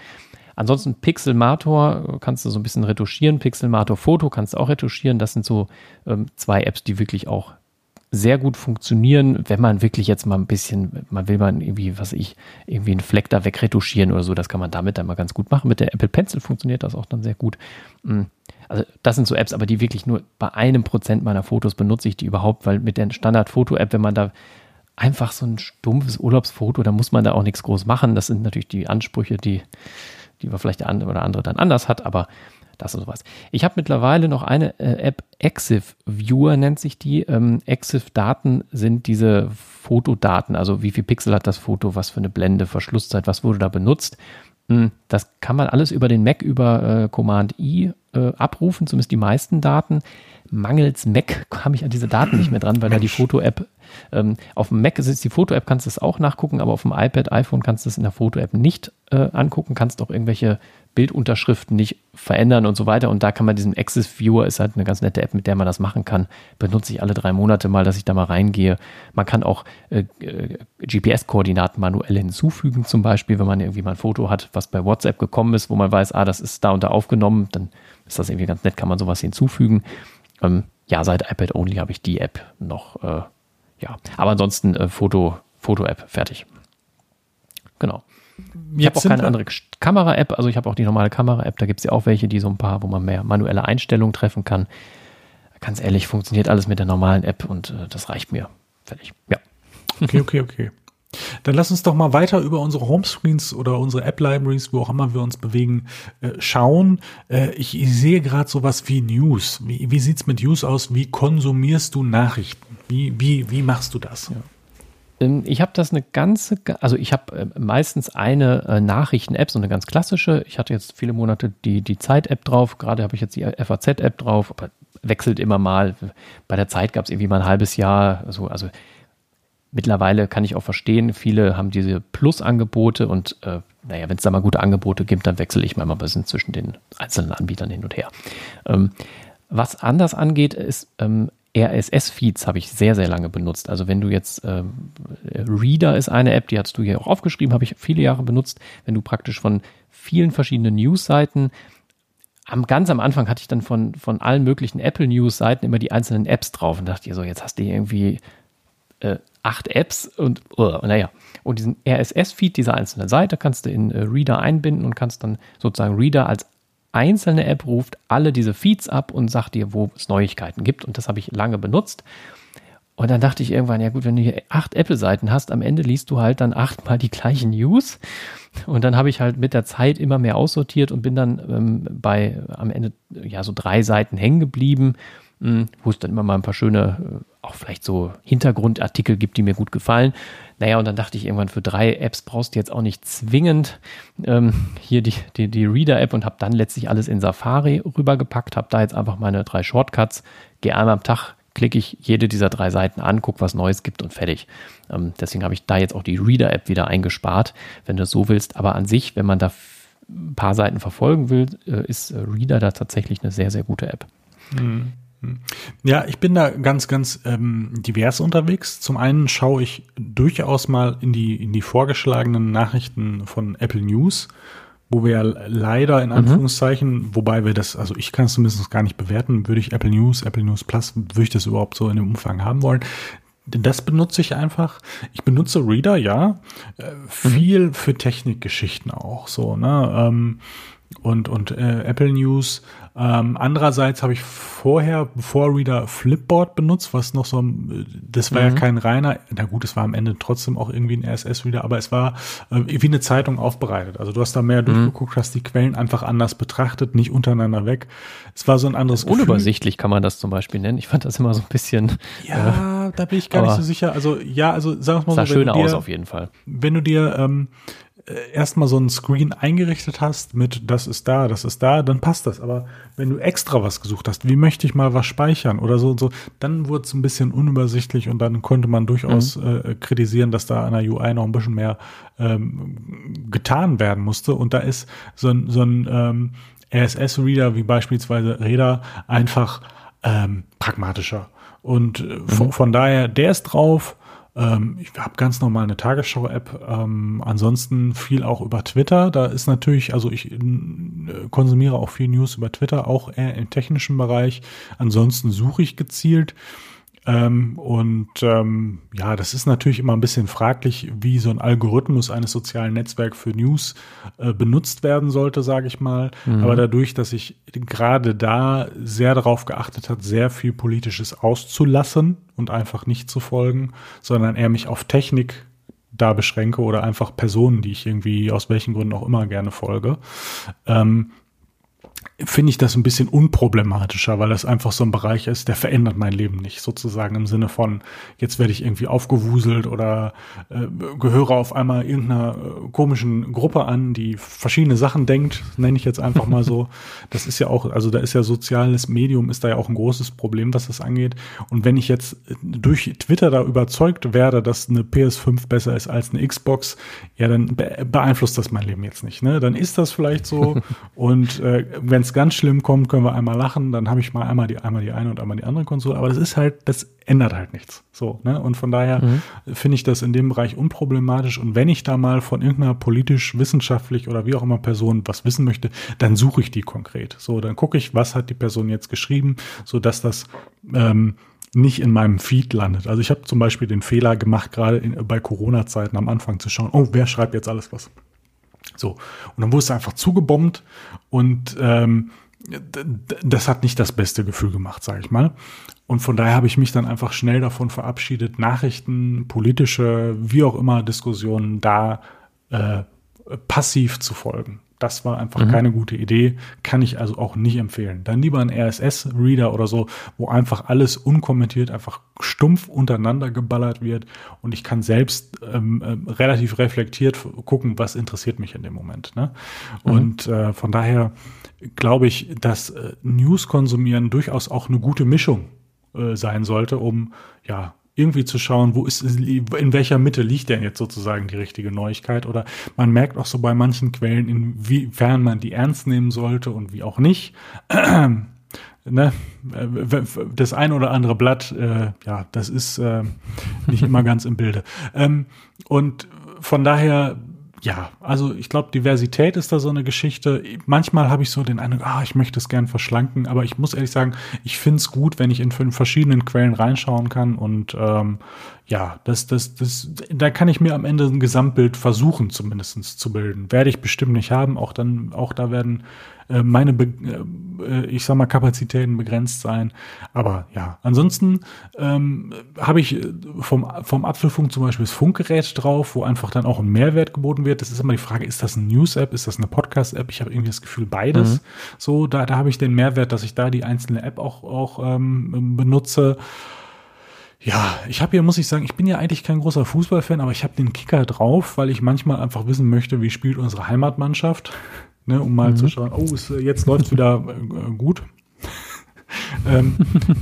Ansonsten Pixelmator kannst du so ein bisschen retuschieren. Pixelmator Foto kannst du auch retuschieren. Das sind so ähm, zwei Apps, die wirklich auch sehr gut funktionieren, wenn man wirklich jetzt mal ein bisschen, man will man irgendwie, was ich, irgendwie einen Fleck da wegretuschieren oder so, das kann man damit dann mal ganz gut machen. Mit der Apple Pencil funktioniert das auch dann sehr gut. Mm. Also das sind so Apps, aber die wirklich nur bei einem Prozent meiner Fotos benutze ich die überhaupt, weil mit der Standard-Foto-App, wenn man da einfach so ein stumpfes Urlaubsfoto, da muss man da auch nichts groß machen. Das sind natürlich die Ansprüche, die, die man vielleicht der andere oder andere dann anders hat, aber das ist sowas. Ich habe mittlerweile noch eine äh, App, Exif Viewer nennt sich die. Ähm, Exif Daten sind diese Fotodaten, also wie viel Pixel hat das Foto, was für eine Blende, Verschlusszeit, was wurde da benutzt. Hm, das kann man alles über den Mac über äh, Command I äh, abrufen, zumindest die meisten Daten. Mangels Mac kam ich an diese Daten nicht mehr dran, weil da die Foto-App ähm, auf dem Mac ist die Foto-App, kannst du es auch nachgucken, aber auf dem iPad, iPhone kannst du es in der Foto-App nicht äh, angucken, kannst auch irgendwelche Bildunterschriften nicht verändern und so weiter. Und da kann man diesen Access Viewer, ist halt eine ganz nette App, mit der man das machen kann. Benutze ich alle drei Monate mal, dass ich da mal reingehe. Man kann auch äh, äh GPS-Koordinaten manuell hinzufügen, zum Beispiel, wenn man irgendwie mal ein Foto hat, was bei WhatsApp gekommen ist, wo man weiß, ah, das ist da und da aufgenommen, dann ist das irgendwie ganz nett, kann man sowas hinzufügen. Ähm, ja, seit iPad Only habe ich die App noch. Äh, ja, aber ansonsten äh, Foto, Foto-App fertig. Genau. Ich habe auch keine andere Kamera-App, also ich habe auch die normale Kamera-App, da gibt es ja auch welche, die so ein paar, wo man mehr manuelle Einstellungen treffen kann. Ganz ehrlich, funktioniert alles mit der normalen App und äh, das reicht mir. Fertig. Ja. Okay, okay, okay. Dann lass uns doch mal weiter über unsere Homescreens oder unsere App-Libraries, wo auch immer wir uns bewegen, äh, schauen. Äh, ich, ich, sehe gerade sowas wie News. Wie, wie sieht es mit News aus? Wie konsumierst du Nachrichten? Wie, wie, wie machst du das? Ja. Ähm, ich habe das eine ganze, also ich habe äh, meistens eine äh, Nachrichten-App, so eine ganz klassische. Ich hatte jetzt viele Monate die, die Zeit-App drauf, gerade habe ich jetzt die FAZ-App drauf, aber wechselt immer mal. Bei der Zeit gab es irgendwie mal ein halbes Jahr, so, also mittlerweile kann ich auch verstehen, viele haben diese Plus-Angebote und äh, naja, wenn es da mal gute Angebote gibt, dann wechsle ich mal ein bisschen zwischen den einzelnen Anbietern hin und her. Ähm, was anders angeht, ist, ähm, RSS-Feeds habe ich sehr, sehr lange benutzt. Also wenn du jetzt ähm, Reader ist eine App, die hast du hier auch aufgeschrieben, habe ich viele Jahre benutzt. Wenn du praktisch von vielen verschiedenen News-Seiten am ganz am Anfang hatte ich dann von, von allen möglichen Apple News Seiten immer die einzelnen Apps drauf und dachte, so, jetzt hast du irgendwie äh, acht Apps und uh, naja. Und diesen RSS-Feed dieser einzelnen Seite kannst du in äh, Reader einbinden und kannst dann sozusagen Reader als einzelne App ruft alle diese Feeds ab und sagt dir, wo es Neuigkeiten gibt. Und das habe ich lange benutzt. Und dann dachte ich irgendwann, ja gut, wenn du hier acht Apple-Seiten hast, am Ende liest du halt dann achtmal die gleichen News. Und dann habe ich halt mit der Zeit immer mehr aussortiert und bin dann ähm, bei am Ende ja so drei Seiten hängen geblieben, hm, wo es dann immer mal ein paar schöne, äh, auch vielleicht so Hintergrundartikel gibt, die mir gut gefallen. Naja, und dann dachte ich irgendwann, für drei Apps brauchst du jetzt auch nicht zwingend ähm, hier die, die, die Reader-App und habe dann letztlich alles in Safari rübergepackt, habe da jetzt einfach meine drei Shortcuts, gehe einmal am Tag klicke ich jede dieser drei Seiten an, gucke, was Neues gibt und fertig. Ähm, deswegen habe ich da jetzt auch die Reader-App wieder eingespart, wenn du es so willst. Aber an sich, wenn man da ein paar Seiten verfolgen will, äh, ist äh, Reader da tatsächlich eine sehr, sehr gute App. Mhm. Ja, ich bin da ganz, ganz ähm, divers unterwegs. Zum einen schaue ich durchaus mal in die, in die vorgeschlagenen Nachrichten von Apple News wo wir leider in mhm. Anführungszeichen, mhm. wobei wir das, also ich kann es zumindest gar nicht bewerten, würde ich Apple News, Apple News Plus, würde ich das überhaupt so in dem Umfang haben wollen. Das benutze ich einfach. Ich benutze Reader, ja, äh, viel mhm. für Technikgeschichten auch so, ne? Ähm, und, und äh, Apple News ähm, andererseits habe ich vorher, bevor Reader Flipboard benutzt, was noch so, das war mhm. ja kein reiner, na gut, es war am Ende trotzdem auch irgendwie ein RSS-Reader, aber es war äh, wie eine Zeitung aufbereitet. Also du hast da mehr mhm. durchgeguckt, hast die Quellen einfach anders betrachtet, nicht untereinander weg. Es war so ein anderes Gefühl. Unübersichtlich kann man das zum Beispiel nennen. Ich fand das immer so ein bisschen. Ja, äh, da bin ich gar nicht so sicher. Also ja, also sag mal sah so. Sah schöner aus auf jeden Fall. Wenn du dir ähm, äh, erstmal so ein Screen eingerichtet hast mit das ist da, das ist da, dann passt das. Aber wenn du extra was gesucht hast, wie möchte ich mal was speichern oder so und so, dann wurde es ein bisschen unübersichtlich und dann konnte man durchaus mhm. äh, kritisieren, dass da an der UI noch ein bisschen mehr ähm, getan werden musste. Und da ist so ein, so ein ähm, RSS-Reader wie beispielsweise Reda einfach ähm, pragmatischer. Und äh, mhm. von, von daher, der ist drauf ähm, ich habe ganz normal eine Tagesschau-App. Ähm, ansonsten viel auch über Twitter. Da ist natürlich, also ich äh, konsumiere auch viel News über Twitter, auch eher im technischen Bereich. Ansonsten suche ich gezielt. Ähm, und ähm, ja, das ist natürlich immer ein bisschen fraglich, wie so ein Algorithmus eines sozialen Netzwerks für News äh, benutzt werden sollte, sage ich mal. Mhm. Aber dadurch, dass ich gerade da sehr darauf geachtet hat, sehr viel Politisches auszulassen und einfach nicht zu folgen, sondern eher mich auf Technik da beschränke oder einfach Personen, die ich irgendwie aus welchen Gründen auch immer gerne folge, ähm, finde ich das ein bisschen unproblematischer, weil das einfach so ein Bereich ist, der verändert mein Leben nicht, sozusagen im Sinne von, jetzt werde ich irgendwie aufgewuselt oder äh, gehöre auf einmal irgendeiner äh, komischen Gruppe an, die verschiedene Sachen denkt, nenne ich jetzt einfach mal so. Das ist ja auch, also da ist ja soziales Medium, ist da ja auch ein großes Problem, was das angeht. Und wenn ich jetzt durch Twitter da überzeugt werde, dass eine PS5 besser ist als eine Xbox, ja, dann beeinflusst das mein Leben jetzt nicht. Ne? Dann ist das vielleicht so und äh, wenn es ganz schlimm kommt, können wir einmal lachen, dann habe ich mal einmal die, einmal die eine und einmal die andere Konsole. Aber das ist halt, das ändert halt nichts. So, ne? Und von daher mhm. finde ich das in dem Bereich unproblematisch. Und wenn ich da mal von irgendeiner politisch, wissenschaftlich oder wie auch immer Person was wissen möchte, dann suche ich die konkret. So, dann gucke ich, was hat die Person jetzt geschrieben, so dass das ähm, nicht in meinem Feed landet. Also ich habe zum Beispiel den Fehler gemacht, gerade bei Corona-Zeiten am Anfang zu schauen, oh, wer schreibt jetzt alles was? So. Und dann wurde es einfach zugebombt und ähm, das hat nicht das beste Gefühl gemacht, sage ich mal. Und von daher habe ich mich dann einfach schnell davon verabschiedet, Nachrichten, politische, wie auch immer Diskussionen da äh, passiv zu folgen. Das war einfach mhm. keine gute Idee, kann ich also auch nicht empfehlen. Dann lieber ein RSS-Reader oder so, wo einfach alles unkommentiert, einfach stumpf untereinander geballert wird und ich kann selbst ähm, äh, relativ reflektiert gucken, was interessiert mich in dem Moment. Ne? Mhm. Und äh, von daher glaube ich, dass äh, News konsumieren durchaus auch eine gute Mischung äh, sein sollte, um ja irgendwie zu schauen, wo ist, in welcher Mitte liegt denn jetzt sozusagen die richtige Neuigkeit oder man merkt auch so bei manchen Quellen, inwiefern man die ernst nehmen sollte und wie auch nicht. ne, das ein oder andere Blatt, äh, ja, das ist äh, nicht immer ganz im Bilde. Ähm, und von daher ja, also ich glaube, Diversität ist da so eine Geschichte. Manchmal habe ich so den Eindruck, ah, ich möchte es gern verschlanken, aber ich muss ehrlich sagen, ich finde es gut, wenn ich in, verschiedenen Quellen reinschauen kann und ähm, ja, das, das, das, da kann ich mir am Ende ein Gesamtbild versuchen, zumindest zu bilden. Werde ich bestimmt nicht haben. Auch dann, auch da werden meine, Be äh, ich sag mal, Kapazitäten begrenzt sein. Aber ja, ansonsten ähm, habe ich vom, vom Apfelfunk zum Beispiel das Funkgerät drauf, wo einfach dann auch ein Mehrwert geboten wird. Das ist immer die Frage, ist das eine News-App, ist das eine Podcast-App? Ich habe irgendwie das Gefühl, beides. Mhm. So, da, da habe ich den Mehrwert, dass ich da die einzelne App auch, auch ähm, benutze. Ja, ich habe hier, muss ich sagen, ich bin ja eigentlich kein großer Fußballfan, aber ich habe den Kicker drauf, weil ich manchmal einfach wissen möchte, wie spielt unsere Heimatmannschaft, ne, um mal mhm. zu schauen, oh, ist, jetzt läuft wieder äh, gut ähm,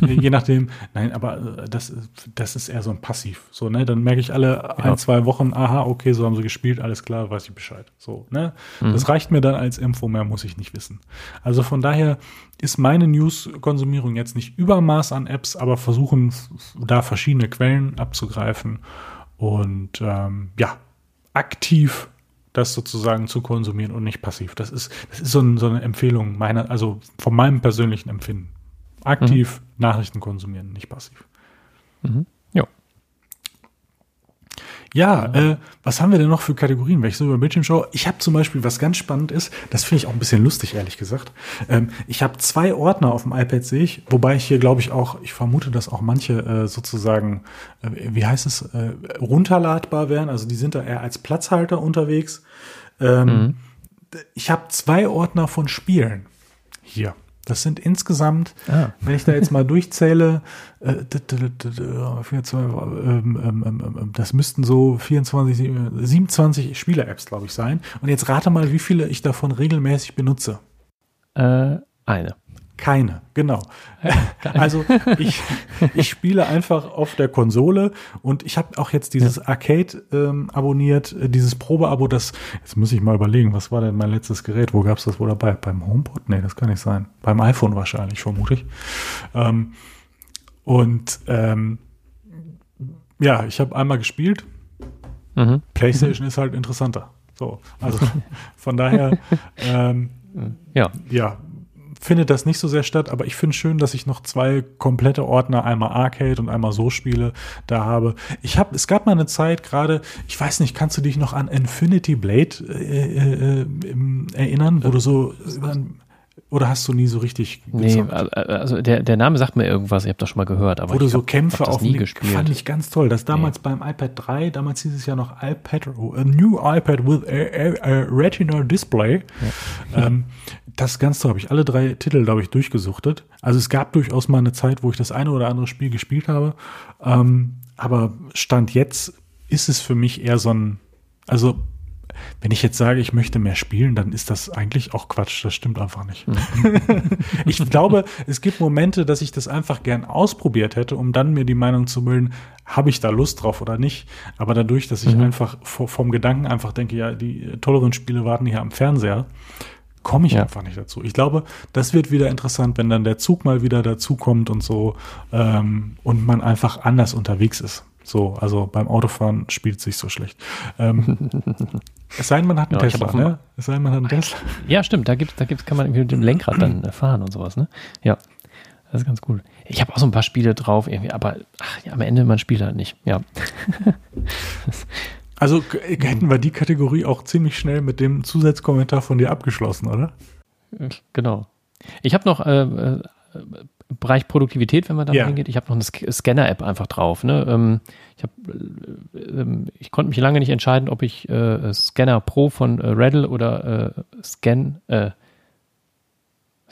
je nachdem, nein, aber äh, das, das ist eher so ein Passiv. So, ne, dann merke ich alle ja. ein, zwei Wochen, aha, okay, so haben sie gespielt, alles klar, weiß ich Bescheid. So, ne? Mhm. Das reicht mir dann als Info, mehr muss ich nicht wissen. Also von daher ist meine News-Konsumierung jetzt nicht Übermaß an Apps, aber versuchen da verschiedene Quellen abzugreifen und ähm, ja, aktiv das sozusagen zu konsumieren und nicht passiv. Das ist, das ist so, ein, so eine Empfehlung meiner, also von meinem persönlichen Empfinden. Aktiv mhm. Nachrichten konsumieren, nicht passiv. Mhm. Ja. Äh, was haben wir denn noch für Kategorien, wenn ich so über Bildschirm schaue? Ich habe zum Beispiel, was ganz spannend ist, das finde ich auch ein bisschen lustig, ehrlich gesagt. Ähm, ich habe zwei Ordner auf dem iPad, sehe ich, wobei ich hier, glaube ich, auch, ich vermute, dass auch manche äh, sozusagen, äh, wie heißt es, äh, runterladbar wären. Also die sind da eher als Platzhalter unterwegs. Ähm, mhm. Ich habe zwei Ordner von Spielen hier. Das sind insgesamt, ah. wenn ich da jetzt mal durchzähle, das müssten so 24, 27 Spieler-Apps, glaube ich, sein. Und jetzt rate mal, wie viele ich davon regelmäßig benutze. Äh, eine. Keine, genau. Also ich, ich spiele einfach auf der Konsole und ich habe auch jetzt dieses Arcade ähm, abonniert, äh, dieses Probeabo, das, jetzt muss ich mal überlegen, was war denn mein letztes Gerät? Wo gab es das wohl dabei? Beim HomePod? Nee, das kann nicht sein. Beim iPhone wahrscheinlich, vermute ich. Ähm, und ähm, ja, ich habe einmal gespielt. Mhm. PlayStation ist halt interessanter. So, also von daher, ähm, ja. ja, findet das nicht so sehr statt, aber ich finde schön, dass ich noch zwei komplette Ordner, einmal Arcade und einmal so Spiele da habe. Ich habe, es gab mal eine Zeit gerade, ich weiß nicht, kannst du dich noch an Infinity Blade äh, äh, erinnern, wo du so oder hast du nie so richtig gezockt? Nee, also der, der Name sagt mir irgendwas, ich habe das schon mal gehört, aber Wurde ich so hab, Kämpfe hab auf nie gespielt. fand ich ganz toll. Das damals nee. beim iPad 3, damals hieß es ja noch iPad, a new iPad with a, a, a Retina Display. Ja. Ähm, das ganz toll, habe ich alle drei Titel, glaube ich, durchgesuchtet. Also es gab durchaus mal eine Zeit, wo ich das eine oder andere Spiel gespielt habe. Ähm, aber Stand jetzt ist es für mich eher so ein, also wenn ich jetzt sage, ich möchte mehr spielen, dann ist das eigentlich auch Quatsch. Das stimmt einfach nicht. Mhm. ich glaube, es gibt Momente, dass ich das einfach gern ausprobiert hätte, um dann mir die Meinung zu bilden, habe ich da Lust drauf oder nicht. Aber dadurch, dass ich mhm. einfach vom Gedanken einfach denke, ja, die tolleren Spiele warten hier am Fernseher, komme ich ja. einfach nicht dazu. Ich glaube, das wird wieder interessant, wenn dann der Zug mal wieder dazukommt und so ähm, und man einfach anders unterwegs ist. So, also beim Autofahren spielt es sich so schlecht. Ähm, es sei denn, man hat einen ja, Tesla, ne? Es sei denn, man hat einen Tesla. Ja, stimmt, da gibt's, da gibt's, kann man mit dem Lenkrad dann fahren und sowas, ne? Ja. Das ist ganz cool. Ich habe auch so ein paar Spiele drauf, irgendwie, aber ach, ja, am Ende man spielt halt nicht. Ja. Also hätten wir die Kategorie auch ziemlich schnell mit dem Zusatzkommentar von dir abgeschlossen, oder? Genau. Ich habe noch äh, äh, Bereich Produktivität, wenn man da ja. reingeht. Ich habe noch eine Scanner-App einfach drauf. Ne? Ähm, ich, hab, äh, ähm, ich konnte mich lange nicht entscheiden, ob ich äh, Scanner Pro von äh, Redl oder äh, Scan äh,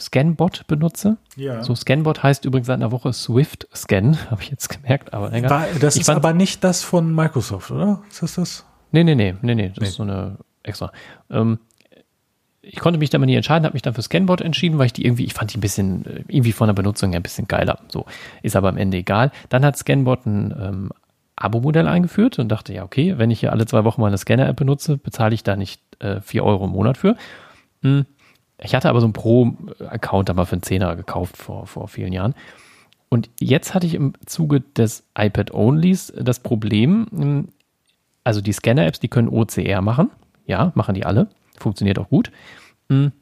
Scanbot benutze. Ja. So Scanbot heißt übrigens seit einer Woche Swift Scan, habe ich jetzt gemerkt. Aber War, das ich ist aber nicht das von Microsoft, oder? Ist das das? Nee, nee, nee, nee, nee. Das nee. ist so eine extra. Ähm, ich konnte mich da mal nie entscheiden, habe mich dann für Scanbot entschieden, weil ich die irgendwie, ich fand die ein bisschen, äh, irgendwie von der Benutzung her ein bisschen geiler. So, ist aber am Ende egal. Dann hat Scanbot ein ähm, Abo-Modell eingeführt und dachte, ja, okay, wenn ich hier alle zwei Wochen mal eine Scanner-App benutze, bezahle ich da nicht äh, 4 Euro im Monat für. Hm, ich hatte aber so einen Pro-Account da mal für einen Zehner gekauft vor, vor vielen Jahren. Und jetzt hatte ich im Zuge des iPad-Onlys das Problem, hm, also die Scanner-Apps, die können OCR machen. Ja, machen die alle. Funktioniert auch gut. Hm.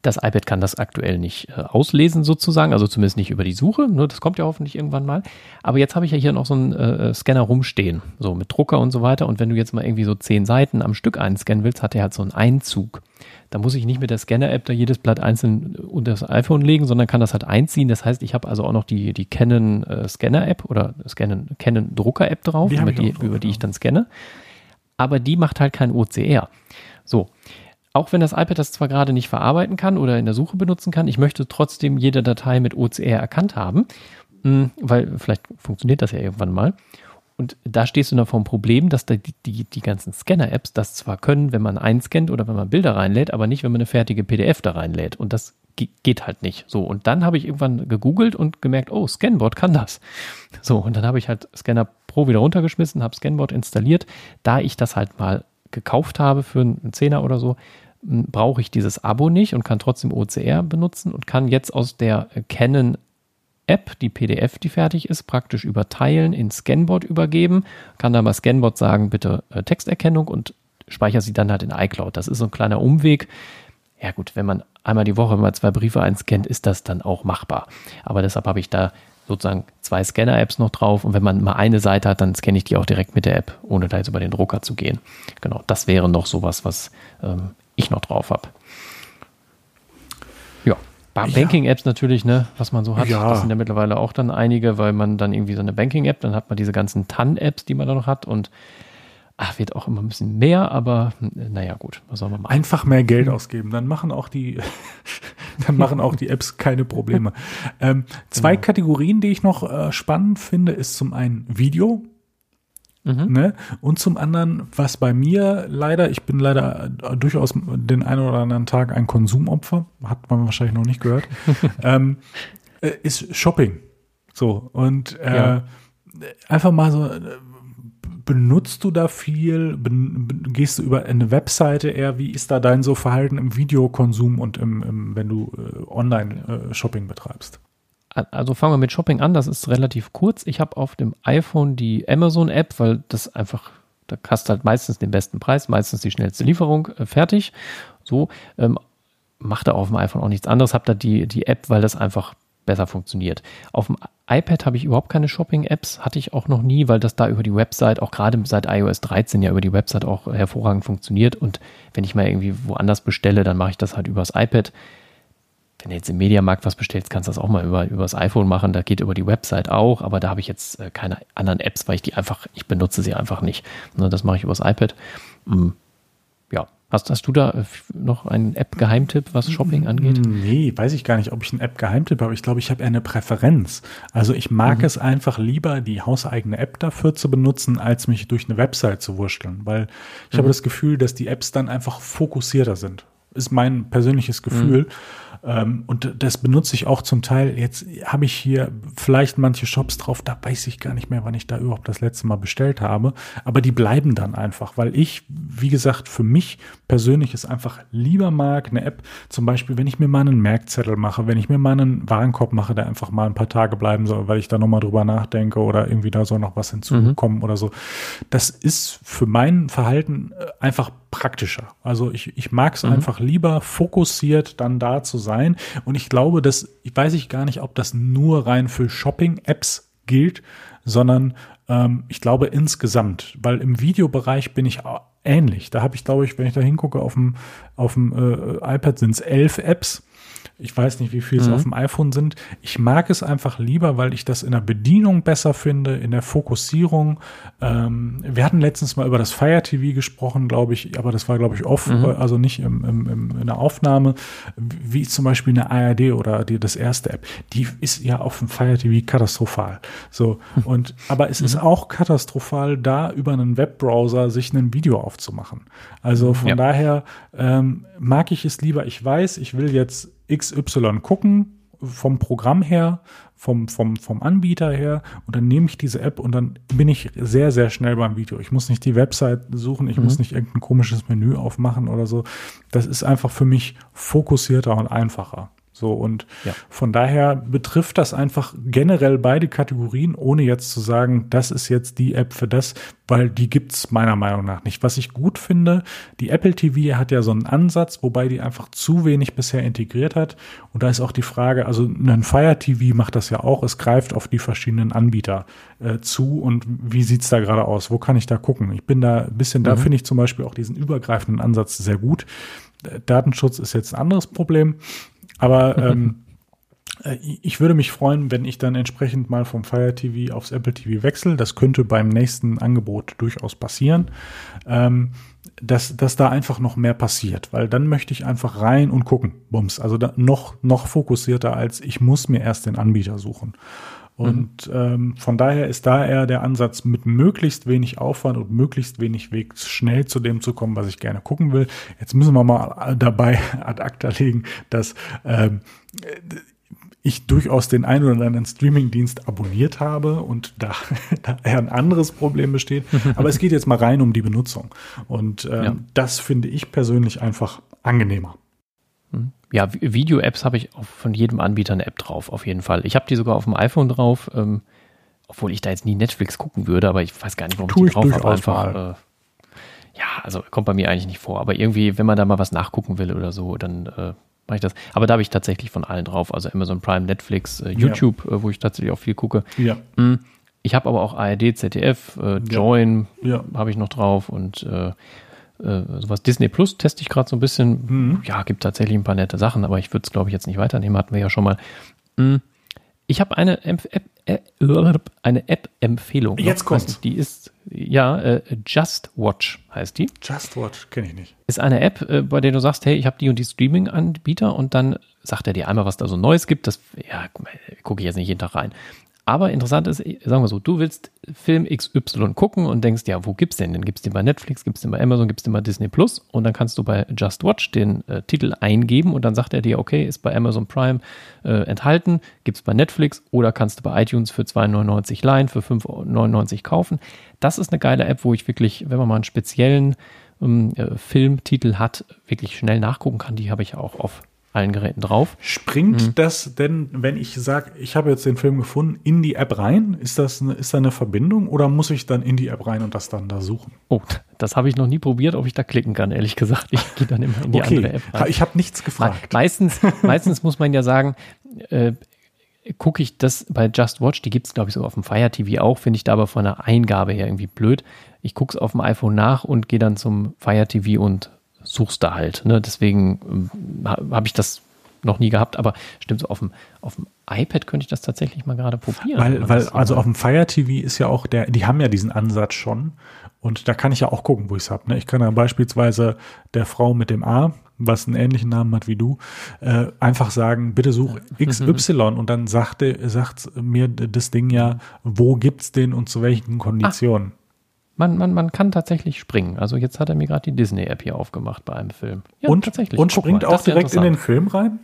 Das iPad kann das aktuell nicht äh, auslesen sozusagen, also zumindest nicht über die Suche. Nur das kommt ja hoffentlich irgendwann mal. Aber jetzt habe ich ja hier noch so einen äh, Scanner rumstehen, so mit Drucker und so weiter. Und wenn du jetzt mal irgendwie so zehn Seiten am Stück einscannen willst, hat er halt so einen Einzug. Da muss ich nicht mit der Scanner-App da jedes Blatt einzeln unter das iPhone legen, sondern kann das halt einziehen. Das heißt, ich habe also auch noch die, die Canon äh, Scanner-App oder Canon, Canon Drucker-App drauf, die die, drauf, über die ich dann scanne. Aber die macht halt kein OCR. So auch wenn das iPad das zwar gerade nicht verarbeiten kann oder in der Suche benutzen kann, ich möchte trotzdem jede Datei mit OCR erkannt haben, hm, weil vielleicht funktioniert das ja irgendwann mal. Und da stehst du dann vor dem Problem, dass die, die, die ganzen Scanner-Apps das zwar können, wenn man einscannt oder wenn man Bilder reinlädt, aber nicht, wenn man eine fertige PDF da reinlädt. Und das geht halt nicht. So, und dann habe ich irgendwann gegoogelt und gemerkt, oh, Scanboard kann das. So, und dann habe ich halt Scanner Pro wieder runtergeschmissen, habe Scanboard installiert. Da ich das halt mal gekauft habe für einen Zehner oder so, brauche ich dieses Abo nicht und kann trotzdem OCR benutzen und kann jetzt aus der Canon App, die PDF, die fertig ist, praktisch überteilen, in Scanboard übergeben, kann dann bei Scanboard sagen, bitte äh, Texterkennung und speichere sie dann halt in iCloud. Das ist so ein kleiner Umweg. Ja gut, wenn man einmal die Woche mal zwei Briefe einscannt, ist das dann auch machbar. Aber deshalb habe ich da sozusagen zwei Scanner-Apps noch drauf und wenn man mal eine Seite hat, dann scanne ich die auch direkt mit der App, ohne da jetzt über den Drucker zu gehen. Genau, das wäre noch sowas, was ähm, ich noch drauf habe. Ja. Banking-Apps natürlich, ne, was man so hat. Ja. Das sind ja mittlerweile auch dann einige, weil man dann irgendwie so eine Banking-App, dann hat man diese ganzen TAN-Apps, die man da noch hat und ach, wird auch immer ein bisschen mehr, aber naja, gut, was soll man machen? Einfach mehr Geld ausgeben, dann machen auch die, dann machen auch die Apps keine Probleme. ähm, zwei genau. Kategorien, die ich noch äh, spannend finde, ist zum einen Video. Mhm. Ne? Und zum anderen, was bei mir leider, ich bin leider durchaus den einen oder anderen Tag ein Konsumopfer, hat man wahrscheinlich noch nicht gehört, ähm, äh, ist Shopping. So, und äh, ja. einfach mal so, benutzt du da viel? gehst du über eine Webseite eher? Wie ist da dein so Verhalten im Videokonsum und im, im wenn du äh, Online-Shopping äh, betreibst? Also fangen wir mit Shopping an, das ist relativ kurz. Ich habe auf dem iPhone die Amazon-App, weil das einfach, da hast du halt meistens den besten Preis, meistens die schnellste Lieferung, äh, fertig. So, ähm, macht da auf dem iPhone auch nichts anderes, habe da die, die App, weil das einfach besser funktioniert. Auf dem iPad habe ich überhaupt keine Shopping-Apps, hatte ich auch noch nie, weil das da über die Website, auch gerade seit iOS 13 ja über die Website auch hervorragend funktioniert. Und wenn ich mal irgendwie woanders bestelle, dann mache ich das halt übers iPad wenn du jetzt im Mediamarkt was bestellst, kannst du das auch mal über, über das iPhone machen. Da geht über die Website auch, aber da habe ich jetzt äh, keine anderen Apps, weil ich die einfach, ich benutze sie einfach nicht. Ne, das mache ich übers iPad. Mm, ja. Hast, hast du da äh, noch einen App-Geheimtipp, was Shopping angeht? Nee, weiß ich gar nicht, ob ich einen App-Geheimtipp habe. Ich glaube, ich habe eher eine Präferenz. Also ich mag mhm. es einfach lieber, die hauseigene App dafür zu benutzen, als mich durch eine Website zu wurschteln. Weil ich mhm. habe das Gefühl, dass die Apps dann einfach fokussierter sind. Ist mein persönliches Gefühl. Mhm. Ähm, und das benutze ich auch zum Teil. Jetzt habe ich hier vielleicht manche Shops drauf, da weiß ich gar nicht mehr, wann ich da überhaupt das letzte Mal bestellt habe. Aber die bleiben dann einfach, weil ich, wie gesagt, für mich persönlich es einfach lieber mag, eine App, zum Beispiel, wenn ich mir mal einen Merkzettel mache, wenn ich mir mal einen Warenkorb mache, der einfach mal ein paar Tage bleiben soll, weil ich da nochmal drüber nachdenke oder irgendwie da soll noch was hinzukommen mhm. oder so. Das ist für mein Verhalten äh, einfach praktischer. Also ich, ich mag es mhm. einfach lieber fokussiert dann da zu sein. Und ich glaube, dass, ich weiß ich gar nicht, ob das nur rein für Shopping-Apps gilt, sondern ähm, ich glaube insgesamt, weil im Videobereich bin ich ähnlich. Da habe ich, glaube ich, wenn ich da hingucke, auf dem, auf dem äh, iPad sind es elf Apps ich weiß nicht, wie viel es mhm. auf dem iPhone sind. Ich mag es einfach lieber, weil ich das in der Bedienung besser finde, in der Fokussierung. Ähm, wir hatten letztens mal über das Fire TV gesprochen, glaube ich, aber das war, glaube ich, off, mhm. also nicht im, im, im, in der Aufnahme, wie zum Beispiel eine ARD oder die, das erste App. Die ist ja auf dem Fire TV katastrophal. So, und, aber es mhm. ist auch katastrophal, da über einen Webbrowser sich ein Video aufzumachen. Also von ja. daher ähm, mag ich es lieber, ich weiß, ich will jetzt XY gucken, vom Programm her, vom, vom, vom Anbieter her und dann nehme ich diese App und dann bin ich sehr, sehr schnell beim Video. Ich muss nicht die Website suchen, ich mhm. muss nicht irgendein komisches Menü aufmachen oder so. Das ist einfach für mich fokussierter und einfacher. So und Ja. von daher betrifft das einfach generell beide Kategorien, ohne jetzt zu sagen, das ist jetzt die App für das, weil die gibt's meiner Meinung nach nicht. Was ich gut finde, die Apple TV hat ja so einen Ansatz, wobei die einfach zu wenig bisher integriert hat. Und da ist auch die Frage, also ein Fire TV macht das ja auch, es greift auf die verschiedenen Anbieter äh, zu und wie sieht's da gerade aus? Wo kann ich da gucken? Ich bin da ein bisschen, da finde ich zum Beispiel auch diesen übergreifenden Ansatz sehr gut. Äh, Datenschutz ist jetzt ein anderes Problem. Aber ähm, äh, ich würde mich freuen, wenn ich dann entsprechend mal vom Fire TV aufs Apple TV wechsle. Das könnte beim nächsten Angebot durchaus passieren. Ähm, dass, dass da einfach noch mehr passiert, weil dann möchte ich einfach rein und gucken. Bums. Also da noch, noch fokussierter als ich muss mir erst den Anbieter suchen. Und ähm, von daher ist da eher der Ansatz, mit möglichst wenig Aufwand und möglichst wenig Weg schnell zu dem zu kommen, was ich gerne gucken will. Jetzt müssen wir mal dabei ad acta legen, dass ähm, ich durchaus den einen oder anderen Streamingdienst abonniert habe und da, da eher ein anderes Problem besteht. Aber es geht jetzt mal rein um die Benutzung. Und ähm, Ja. das finde ich persönlich einfach angenehmer. Ja, Vi- Video-Apps habe ich von jedem Anbieter eine App drauf, auf jeden Fall. Ich habe die sogar auf dem iPhone drauf, ähm, obwohl ich da jetzt nie Netflix gucken würde, aber ich weiß gar nicht, warum Tu ich die drauf habe. Einfach, äh, ja, also kommt bei mir eigentlich nicht vor. Aber irgendwie, wenn man da mal was nachgucken will oder so, dann äh, mache ich das. Aber da habe ich tatsächlich von allen drauf. Also Amazon Prime, Netflix, äh, YouTube, äh, wo ich tatsächlich auch viel gucke. Ja, Mm, Ich habe aber auch ARD, ZDF, äh, Join ja. habe ich noch drauf und äh, sowas Disney Plus teste ich gerade so ein bisschen. Mhm. Ja, gibt tatsächlich ein paar nette Sachen, aber ich würde es, glaube ich, jetzt nicht weiternehmen, hatten wir ja schon mal. Mm, Ich habe eine App, äh, eine App-Empfehlung. noch. Jetzt kommt's. Weiß nicht, Die ist, ja, äh, Just Watch heißt die. Just Watch kenne ich nicht. Ist eine App, äh, bei der du sagst, hey, ich habe die und die Streaming-Anbieter und dann sagt er dir einmal, was da so Neues gibt. Das, ja, gucke ich jetzt nicht jeden Tag rein. Aber interessant ist, sagen wir so, du willst Film XY gucken und denkst, ja, wo gibt's den? Den gibt's den bei Netflix, gibt's den bei Amazon, gibt's den bei Disney Plus und dann kannst du bei Just Watch den äh, Titel eingeben und dann sagt er dir, okay, ist bei Amazon Prime äh, enthalten, gibt's bei Netflix oder kannst du bei iTunes für 2,99 leihen, für 5,99 kaufen. Das ist eine geile App, wo ich wirklich, wenn man mal einen speziellen ähm, äh, Filmtitel hat, wirklich schnell nachgucken kann. Die habe ich auch auf allen Geräten drauf. Springt Mhm. das denn, wenn ich sage, ich habe jetzt den Film gefunden, in die App rein? Ist das eine, ist da eine Verbindung oder muss ich dann in die App rein und das dann da suchen? Oh, das habe ich noch nie probiert, ob ich da klicken kann, ehrlich gesagt. Ich gehe dann immer in die andere Okay, App rein. ich habe nichts gefragt. meistens, meistens muss man ja sagen, äh, gucke ich das bei Just Watch, die gibt es, glaube ich, so auf dem Fire TV auch, finde ich da aber von der Eingabe her irgendwie blöd. Ich gucke es auf dem iPhone nach und gehe dann zum Fire TV und such's da halt. Ne? Deswegen ähm, ha- habe ich das noch nie gehabt, aber stimmt so, auf dem, auf dem iPad könnte ich das tatsächlich mal gerade probieren. Weil, weil also auf dem Fire TV ist ja auch der, die haben ja diesen Ansatz schon und da kann ich ja auch gucken, wo ich es habe. Ne? Ich kann ja beispielsweise der Frau mit dem A, was einen ähnlichen Namen hat wie du, äh, einfach sagen, bitte such XY und dann sagte, sagt mir das Ding ja, wo gibt's den und zu welchen Konditionen. Man, man, man kann tatsächlich springen. Also jetzt hat er mir gerade die Disney-App hier aufgemacht bei einem Film. Ja, und tatsächlich. und Guck springt mal, auch ja direkt in den. Film rein?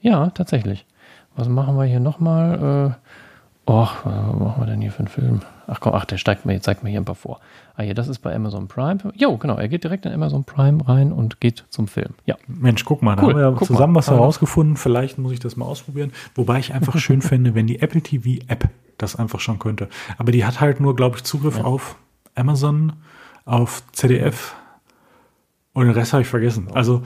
Ja, tatsächlich. Was machen wir hier nochmal? Äh, oh, was machen wir denn hier für einen Film? Ach komm, ach, der steigt mir, jetzt zeigt mir hier ein paar vor. Ah, hier, das ist bei Amazon Prime. Jo, genau, er geht direkt in Amazon Prime rein und geht zum Film. Ja. Mensch, guck mal, da Cool, haben wir ja guck zusammen mal. was herausgefunden. Vielleicht muss ich das mal ausprobieren. Wobei ich einfach schön fände, wenn die Apple TV App das einfach schon könnte. Aber die hat halt nur, glaube ich, Zugriff auf Amazon, auf ZDF und den Rest habe ich vergessen. Also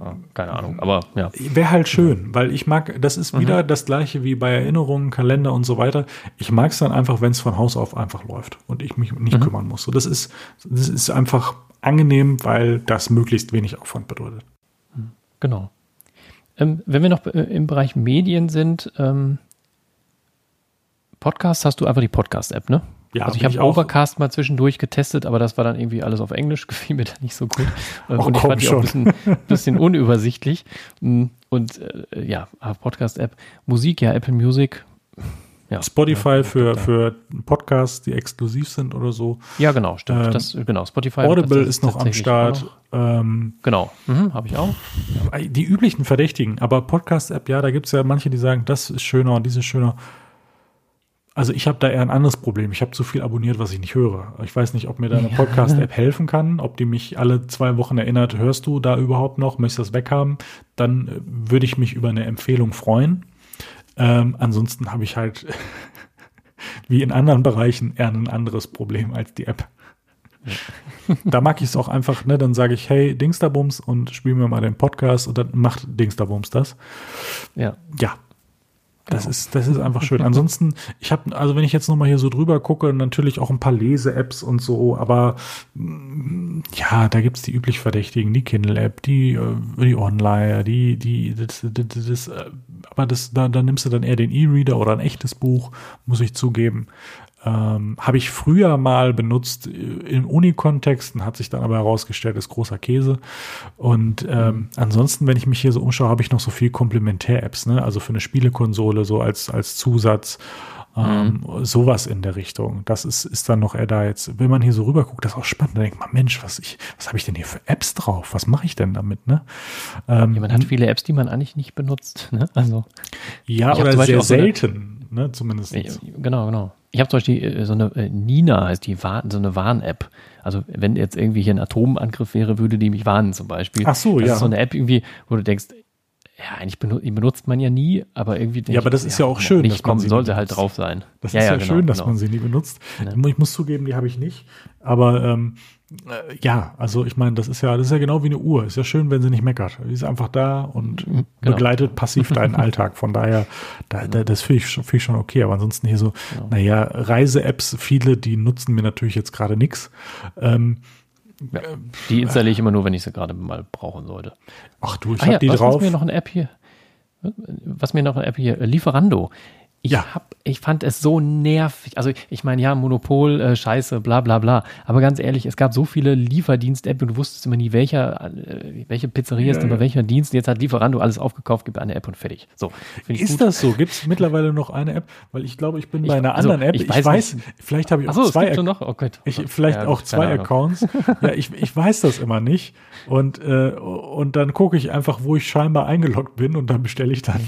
Ah, Keine Ahnung, aber ja. wäre halt schön, weil ich mag, das ist wieder das gleiche wie bei Erinnerungen, Kalender und so weiter. Ich mag es dann einfach, wenn es von Haus auf einfach läuft und ich mich nicht kümmern muss. So, das ist, das ist einfach angenehm, weil das möglichst wenig Aufwand bedeutet. Genau. Ähm, wenn wir noch äh, im Bereich Medien sind, ähm, Podcast hast du einfach die Podcast-App, ne? Ja, also ich habe. Overcast mal zwischendurch getestet, aber das war dann irgendwie alles auf Englisch, gefiel mir da nicht so gut. Ach, und ich fand die auch ein bisschen, bisschen unübersichtlich. Mm, Und äh, ja, Podcast-App, Musik, ja, Apple Music. Ja, Spotify für, für Podcasts, die exklusiv sind oder so. ja genau, stimmt. Ähm, das, genau, Spotify. Audible ist noch am Start. noch. Ähm, Genau, mhm, habe ich auch. die üblichen Verdächtigen, aber Podcast-App, ja, da gibt es ja manche, die sagen, das ist schöner und dieses ist schöner. Also ich habe da eher ein anderes Problem. Ich habe zu viel abonniert, was ich nicht höre. Ich weiß nicht, ob mir da eine Podcast-App helfen kann, ob die mich alle zwei Wochen erinnert, hörst du da überhaupt noch, möchtest du das weghaben? Dann äh, würde ich mich über eine Empfehlung freuen. Ähm, ansonsten habe ich halt wie in anderen Bereichen eher ein anderes Problem als die App. da mag ich es auch einfach, ne, dann sage ich, hey, Dingsterbums und spiel mir mal den Podcast und dann macht Dingsterbums das. Ja. Ja, das genau. ist, das ist einfach schön. Ansonsten, ich habe, also wenn ich jetzt nochmal hier so drüber gucke, natürlich auch ein paar Lese-Apps und so, aber mm, ja, da gibt's die üblich Verdächtigen, die Kindle-App, die, äh, die Online, die, die, das, das, das, äh, aber das, da, da nimmst du dann eher den E-Reader oder ein echtes Buch, muss ich zugeben. Ähm, Habe ich früher mal benutzt äh, im Uni-Kontexten, hat sich dann aber herausgestellt, ist großer Käse. Und ähm, ansonsten, wenn ich mich hier so umschaue, habe ich noch so viel Komplementär-Apps, ne? Also für eine Spielekonsole, so als, als Zusatz. Ähm, mhm. Sowas in der Richtung. Das ist, ist dann noch eher da jetzt. Wenn man hier so rüber guckt, das ist auch spannend. Da denkt man, Mensch, was ich, was habe ich denn hier für Apps drauf? Was mache ich denn damit? Ne? Ähm, ja, man hat viele Apps, die man eigentlich nicht benutzt. Ne? Also ja, oder sehr selten, ne? Zumindest. Genau, genau. Ich habe zum Beispiel äh, so eine äh, Nina heißt die so eine Warn-App. Also wenn jetzt irgendwie hier ein Atomangriff wäre, würde die mich warnen zum Beispiel. Ach so, das ja. ist so eine App irgendwie, wo du denkst, ja, eigentlich benutzt, benutzt man ja nie, aber irgendwie. Ja, aber das ist ja, ja auch schön. Nicht kommen, sollte halt drauf sein. Das ja, ist ja, ja genau, schön, dass genau. man sie nie benutzt. Ja. Ich muss zugeben, die habe ich nicht. Aber ähm, äh, ja, also ich meine, das ist ja, das ist ja genau wie eine Uhr. Ist ja schön, wenn sie nicht meckert. Sie ist einfach da und genau. begleitet passiv deinen Alltag. Von daher, da, da, das finde ich, find ich schon okay. Aber ansonsten hier so, genau. naja, Reise-Apps, viele, die nutzen mir natürlich jetzt gerade nichts. Ähm, ja, die installiere ich immer nur, wenn ich sie gerade mal brauchen sollte. Ach du, ich ah, habe ja, die was, drauf. Was mir noch eine App hier, was mir noch eine App hier, Lieferando. Ich, ja. hab, ich fand es so nervig. Also ich meine, ja, Monopol, äh, Scheiße, bla bla bla. Aber ganz ehrlich, es gab so viele Lieferdienst-App und du wusstest immer nie, welcher, äh, welche Pizzeria ja, ist ja. bei welcher Dienst. Jetzt hat Lieferando alles aufgekauft, gibt eine App und fertig. So, ist gut. das so? Gibt es mittlerweile noch eine App? Weil ich glaube, ich bin bei einer also, anderen App. Ich weiß, ich weiß vielleicht habe ich auch so, zwei. Gibt noch? Oh Gott, ich, vielleicht ja, auch zwei Accounts. ja, ich, ich weiß das immer nicht. Und, äh, und dann gucke ich einfach, wo ich scheinbar eingeloggt bin und dann bestelle ich dann.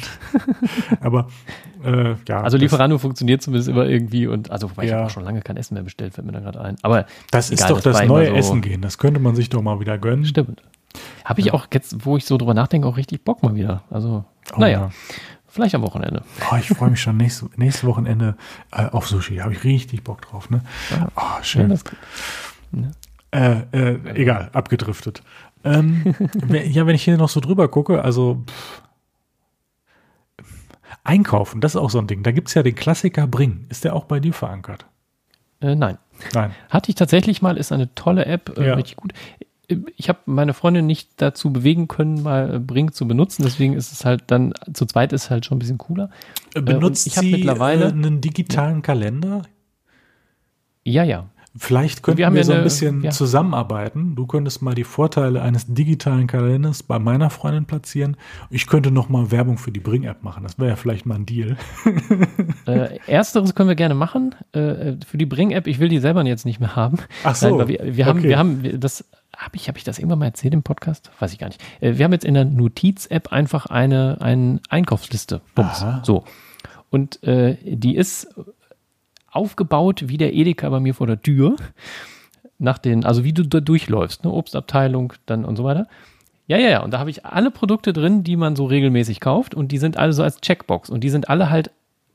Aber äh, ja. Also Lieferando funktioniert zumindest immer irgendwie und also weil ja. ich habe auch schon lange kein Essen mehr bestellt, fällt mir da gerade ein. Aber das egal, ist doch das, das neue so Essen gehen. Das könnte man sich doch mal wieder gönnen. Stimmt. Habe ich ja. auch jetzt, wo ich so drüber nachdenke, auch richtig Bock mal wieder. Also, oh, naja. Ja. Vielleicht am Wochenende. Oh, ich freue mich schon nächste, nächste Wochenende äh, auf Sushi. Habe ich richtig Bock drauf. Ne? Oh, schön. Äh, äh, egal, abgedriftet. Ähm, ja, wenn ich hier noch so drüber gucke, also pff, Einkaufen, das ist auch so ein Ding. Da gibt es ja den Klassiker Bring. Ist der auch bei dir verankert? Äh, nein. Nein. Hatte ich tatsächlich mal, ist eine tolle App, äh, ja. richtig gut. Ich habe meine Freundin nicht dazu bewegen können, mal Bring zu benutzen, deswegen ist es halt dann, zu zweit ist es halt schon ein bisschen cooler. Äh, benutzt ich sie mittlerweile einen digitalen Kalender? Ja, ja. Vielleicht könnten wir, wir so ein bisschen ja. zusammenarbeiten. Du könntest mal die Vorteile eines digitalen Kalenders bei meiner Freundin platzieren. Ich könnte noch mal Werbung für die Bring-App machen. Das wäre ja vielleicht mal ein Deal. Äh, ersteres können wir gerne machen. Äh, für die Bring-App, ich will die selber jetzt nicht mehr haben. Ach so. Nein, wir, wir, haben, okay. wir haben das habe ich, hab ich das irgendwann mal erzählt im Podcast? Weiß ich gar nicht. Äh, wir haben jetzt in der Notiz-App einfach eine, eine Einkaufsliste. Bums. So. Und äh, die ist aufgebaut wie der Edeka bei mir vor der Tür. Nach den, also wie du da durchläufst, ne? Obstabteilung dann und so weiter. Ja, ja, ja. Und da habe ich alle Produkte drin, die man so regelmäßig kauft und die sind alle so als Checkbox und die sind alle halt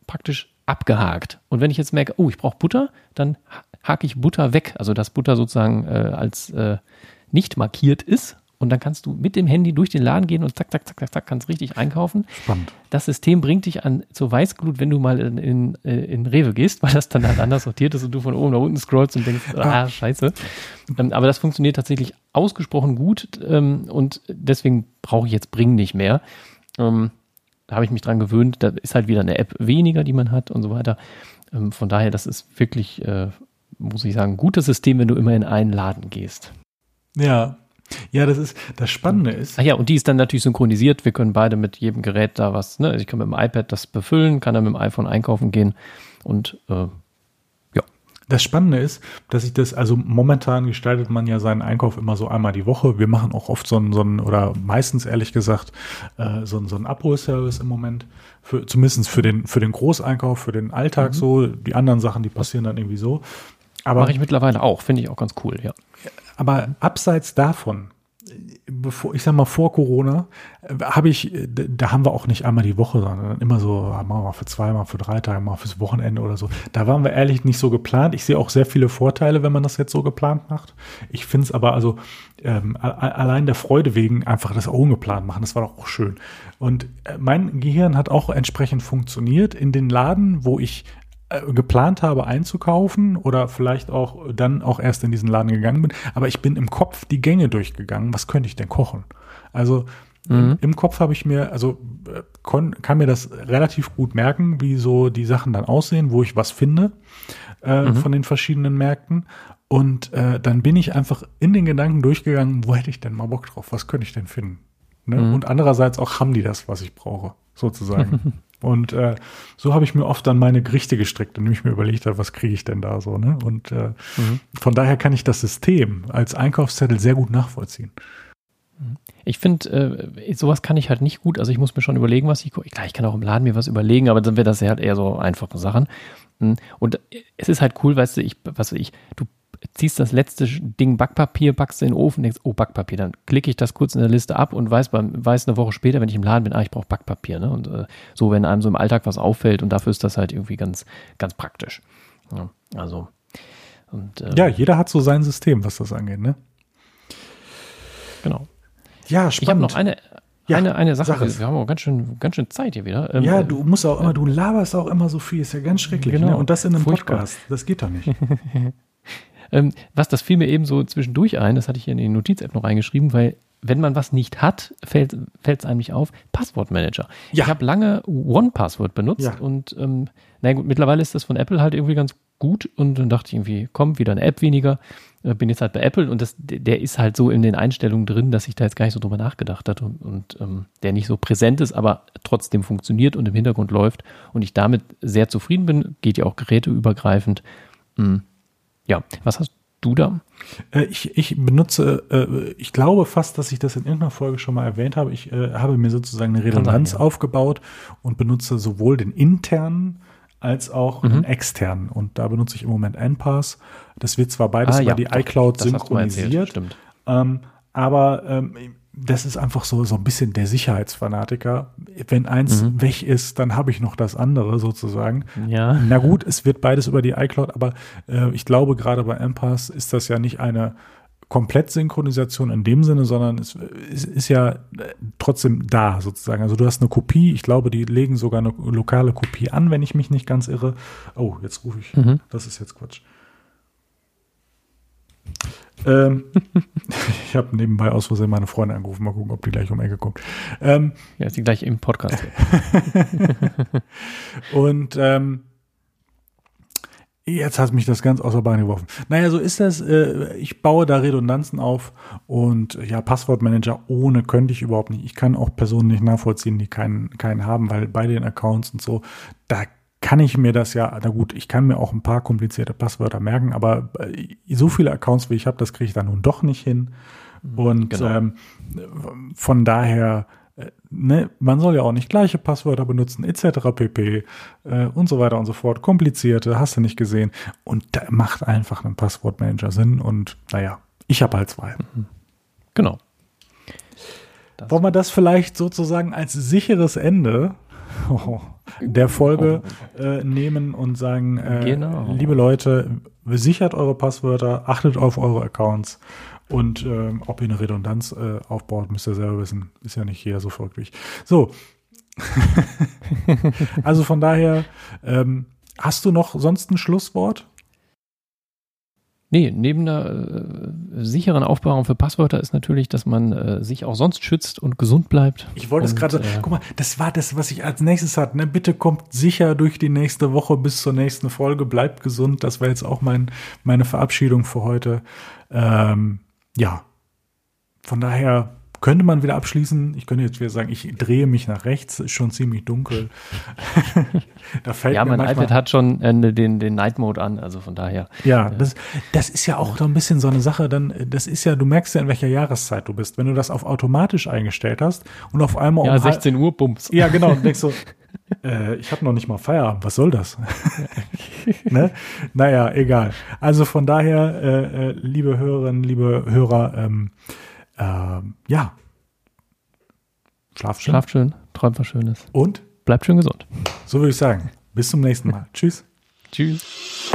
praktisch abgehakt. Und wenn ich jetzt merke, oh, ich brauche Butter, dann hake ich Butter weg. Also dass Butter sozusagen äh, als äh, nicht markiert ist und dann kannst du mit dem Handy durch den Laden gehen und zack, zack, zack, zack, zack, kannst richtig einkaufen. Spannend. Das System bringt dich an zur Weißglut, wenn du mal in, in, äh, in Rewe gehst, weil das dann halt anders sortiert ist und du von oben nach unten scrollst und denkst, ah, scheiße. Ähm, aber das funktioniert tatsächlich ausgesprochen gut ähm, und deswegen brauche ich jetzt Bring nicht mehr. Ähm, da habe ich mich dran gewöhnt. Da ist halt wieder eine App weniger, die man hat und so weiter. Von daher, das ist wirklich, äh, muss ich sagen, ein gutes System, wenn du immer in einen Laden gehst. Ja, ja, das ist das Spannende ist. Ach ja, und die ist dann natürlich synchronisiert. Wir können beide mit jedem Gerät da was, ne? Also ich kann mit dem iPad das befüllen, kann dann mit dem iPhone einkaufen gehen und äh, ja. das Spannende ist, dass ich das, also momentan gestaltet man ja seinen Einkauf immer so einmal die Woche. Wir machen auch oft so einen, so einen oder meistens ehrlich gesagt, äh, so, einen, so einen Abholservice im Moment. Für, zumindest für den, für den Großeinkauf, für den Alltag mhm. so. Die anderen Sachen, die passieren dann irgendwie so. Aber mache ich mittlerweile auch, finde ich auch ganz cool, ja. Aber abseits davon bevor, ich sag mal, vor Corona, äh, habe ich, äh, da haben wir auch nicht einmal die Woche, sondern immer so, machen wir für zwei, mal für drei Tage, mal fürs Wochenende oder so. Da waren wir ehrlich nicht so geplant. Ich sehe auch sehr viele Vorteile, wenn man das jetzt so geplant macht. Ich finde es aber also ähm, allein der Freude wegen einfach das ungeplant machen, das war doch auch schön. Und äh, mein Gehirn hat auch entsprechend funktioniert in den Laden, wo ich geplant habe einzukaufen oder vielleicht auch dann auch erst in diesen Laden gegangen bin. Aber ich bin im Kopf die Gänge durchgegangen. Was könnte ich denn kochen? Also mhm. im Kopf habe ich mir, also äh, kon, kann mir das relativ gut merken, wie so die Sachen dann aussehen, wo ich was finde äh, mhm. von den verschiedenen Märkten. Und äh, dann bin ich einfach in den Gedanken durchgegangen, wo hätte ich denn mal Bock drauf? Was könnte ich denn finden? Ne? Mhm. Und andererseits auch haben die das, was ich brauche, sozusagen. Und äh, so habe ich mir oft dann meine Gerichte gestrickt, indem ich mir überlegt habe, was kriege ich denn da so. Ne? Und äh, mhm. von daher kann ich das System als Einkaufszettel sehr gut nachvollziehen. Ich finde, äh, sowas kann ich halt nicht gut. Also ich muss mir schon überlegen, was ich. Klar, ich kann auch im Laden mir was überlegen, aber dann wäre das ja halt eher so einfache Sachen. Hm. Und es ist halt cool, weißt du, ich, was weiß ich, du ziehst das letzte Ding Backpapier, packst in den Ofen, denkst, oh, Backpapier, dann klicke ich das kurz in der Liste ab und weiß, beim, weiß eine Woche später, wenn ich im Laden bin, ah, ich brauche Backpapier. Ne? Und äh, so, wenn einem so im Alltag was auffällt und dafür ist das halt irgendwie ganz, ganz praktisch. Ja, also. Und, äh, ja, jeder hat so sein System, was das angeht, ne? Genau. Ja, spannend. Ich habe noch eine, ja, eine, eine Sache, Sache. wir haben auch ganz schön, ganz schön Zeit hier wieder. Ähm, ja, du musst auch immer, du laberst auch immer so viel, ist ja ganz schrecklich. Genau. Ne? Und das in einem Furchtbar. Podcast, das geht doch nicht. Ähm, was, das fiel mir eben so zwischendurch ein, das hatte ich in die Notiz-App noch reingeschrieben, weil wenn man was nicht hat, fällt es einem nicht auf. Passwortmanager. Ja. Ich habe lange One-Password benutzt ja. und ähm, na gut, mittlerweile ist das von Apple halt irgendwie ganz gut und dann dachte ich irgendwie, komm, wieder eine App weniger. Äh, bin jetzt halt bei Apple und das, der ist halt so in den Einstellungen drin, dass ich da jetzt gar nicht so drüber nachgedacht hatte und, und ähm, der nicht so präsent ist, aber trotzdem funktioniert und im Hintergrund läuft und ich damit sehr zufrieden bin. Geht ja auch geräteübergreifend. Mhm ja, was hast du da? Äh, ich, ich benutze, äh, ich glaube fast, dass ich das in irgendeiner Folge schon mal erwähnt habe. Ich äh, habe mir sozusagen eine Redundanz sein, ja. aufgebaut und benutze sowohl den internen als auch mhm. den externen. Und da benutze ich im Moment NPass. Das wird zwar beides ah, über ja, die doch, iCloud synchronisiert, ähm, aber ähm, das ist einfach so, so ein bisschen der Sicherheitsfanatiker. Wenn eins mhm. weg ist, dann habe ich noch das andere sozusagen. Ja. Na gut, es wird beides über die iCloud, aber äh, ich glaube, gerade bei MPass ist das ja nicht eine Komplettsynchronisation in dem Sinne, sondern es, es ist ja äh, trotzdem da sozusagen. Also du hast eine Kopie, ich glaube, die legen sogar eine lokale Kopie an, wenn ich mich nicht ganz irre. Oh, jetzt rufe ich. Mhm. Das ist jetzt Quatsch. Ähm, ich habe nebenbei aus Versehen meine Freundin angerufen. Mal gucken, ob die gleich um Ecke kommt. Ähm, ja, ist die gleich im Podcast. und ähm, jetzt hat mich das ganz außer Bahn geworfen. Naja, so ist das. Äh, ich baue da Redundanzen auf und ja, Passwortmanager ohne könnte ich überhaupt nicht. Ich kann auch Personen nicht nachvollziehen, die keinen, keinen haben, weil bei den Accounts und so, da kann ich mir das ja, na gut, ich kann mir auch ein paar komplizierte Passwörter merken, aber äh, so viele Accounts wie ich habe, das kriege ich dann nun doch nicht hin. Mhm, und genau. ähm, von daher, äh, ne, man soll ja auch nicht gleiche Passwörter benutzen, etc. pp. Äh, und so weiter und so fort. Komplizierte, hast du nicht gesehen. Und da macht einfach ein Passwortmanager Sinn. Und naja, ich habe halt zwei. Mhm. Genau. Das Wollen wir das vielleicht sozusagen als sicheres Ende der Folge äh, nehmen und sagen, äh, genau. liebe Leute, sichert eure Passwörter, achtet auf eure Accounts und äh, ob ihr eine Redundanz äh, aufbaut, müsst ihr selber wissen. Ist ja nicht jeder so verrückt wie ich. So. also von daher, ähm, hast du noch sonst ein Schlusswort? Nee, neben einer äh, sicheren Aufbewahrung für Passwörter ist natürlich, dass man äh, sich auch sonst schützt und gesund bleibt. Ich wollte es gerade, äh, guck mal, das war das, was ich als nächstes hatte. Ne? Bitte kommt sicher durch die nächste Woche bis zur nächsten Folge, bleibt gesund. Das war jetzt auch mein, meine Verabschiedung für heute. Ähm, ja, von daher könnte man wieder abschließen. Ich könnte jetzt wieder sagen, ich drehe mich nach rechts, ist schon ziemlich dunkel. da fällt ja, mein iPad hat schon äh, den, den Night Mode an, also von daher. Ja, äh, das, das ist ja auch so ein bisschen so eine Sache, dann, das ist ja, du merkst ja, in welcher Jahreszeit du bist. Wenn du das auf automatisch eingestellt hast und auf einmal Ja, um 16 Uhr, Bums. Ja, genau, und denkst so, äh, ich habe noch nicht mal Feierabend, was soll das? ne? Naja, egal. Also von daher, äh, äh, liebe Hörerinnen, liebe Hörer, ähm, äh, ja, schlaft schön. Schlaft schön, träumt was Schönes. Und? Bleibt schön gesund. So würde ich sagen. Bis zum nächsten Mal. Tschüss. Tschüss.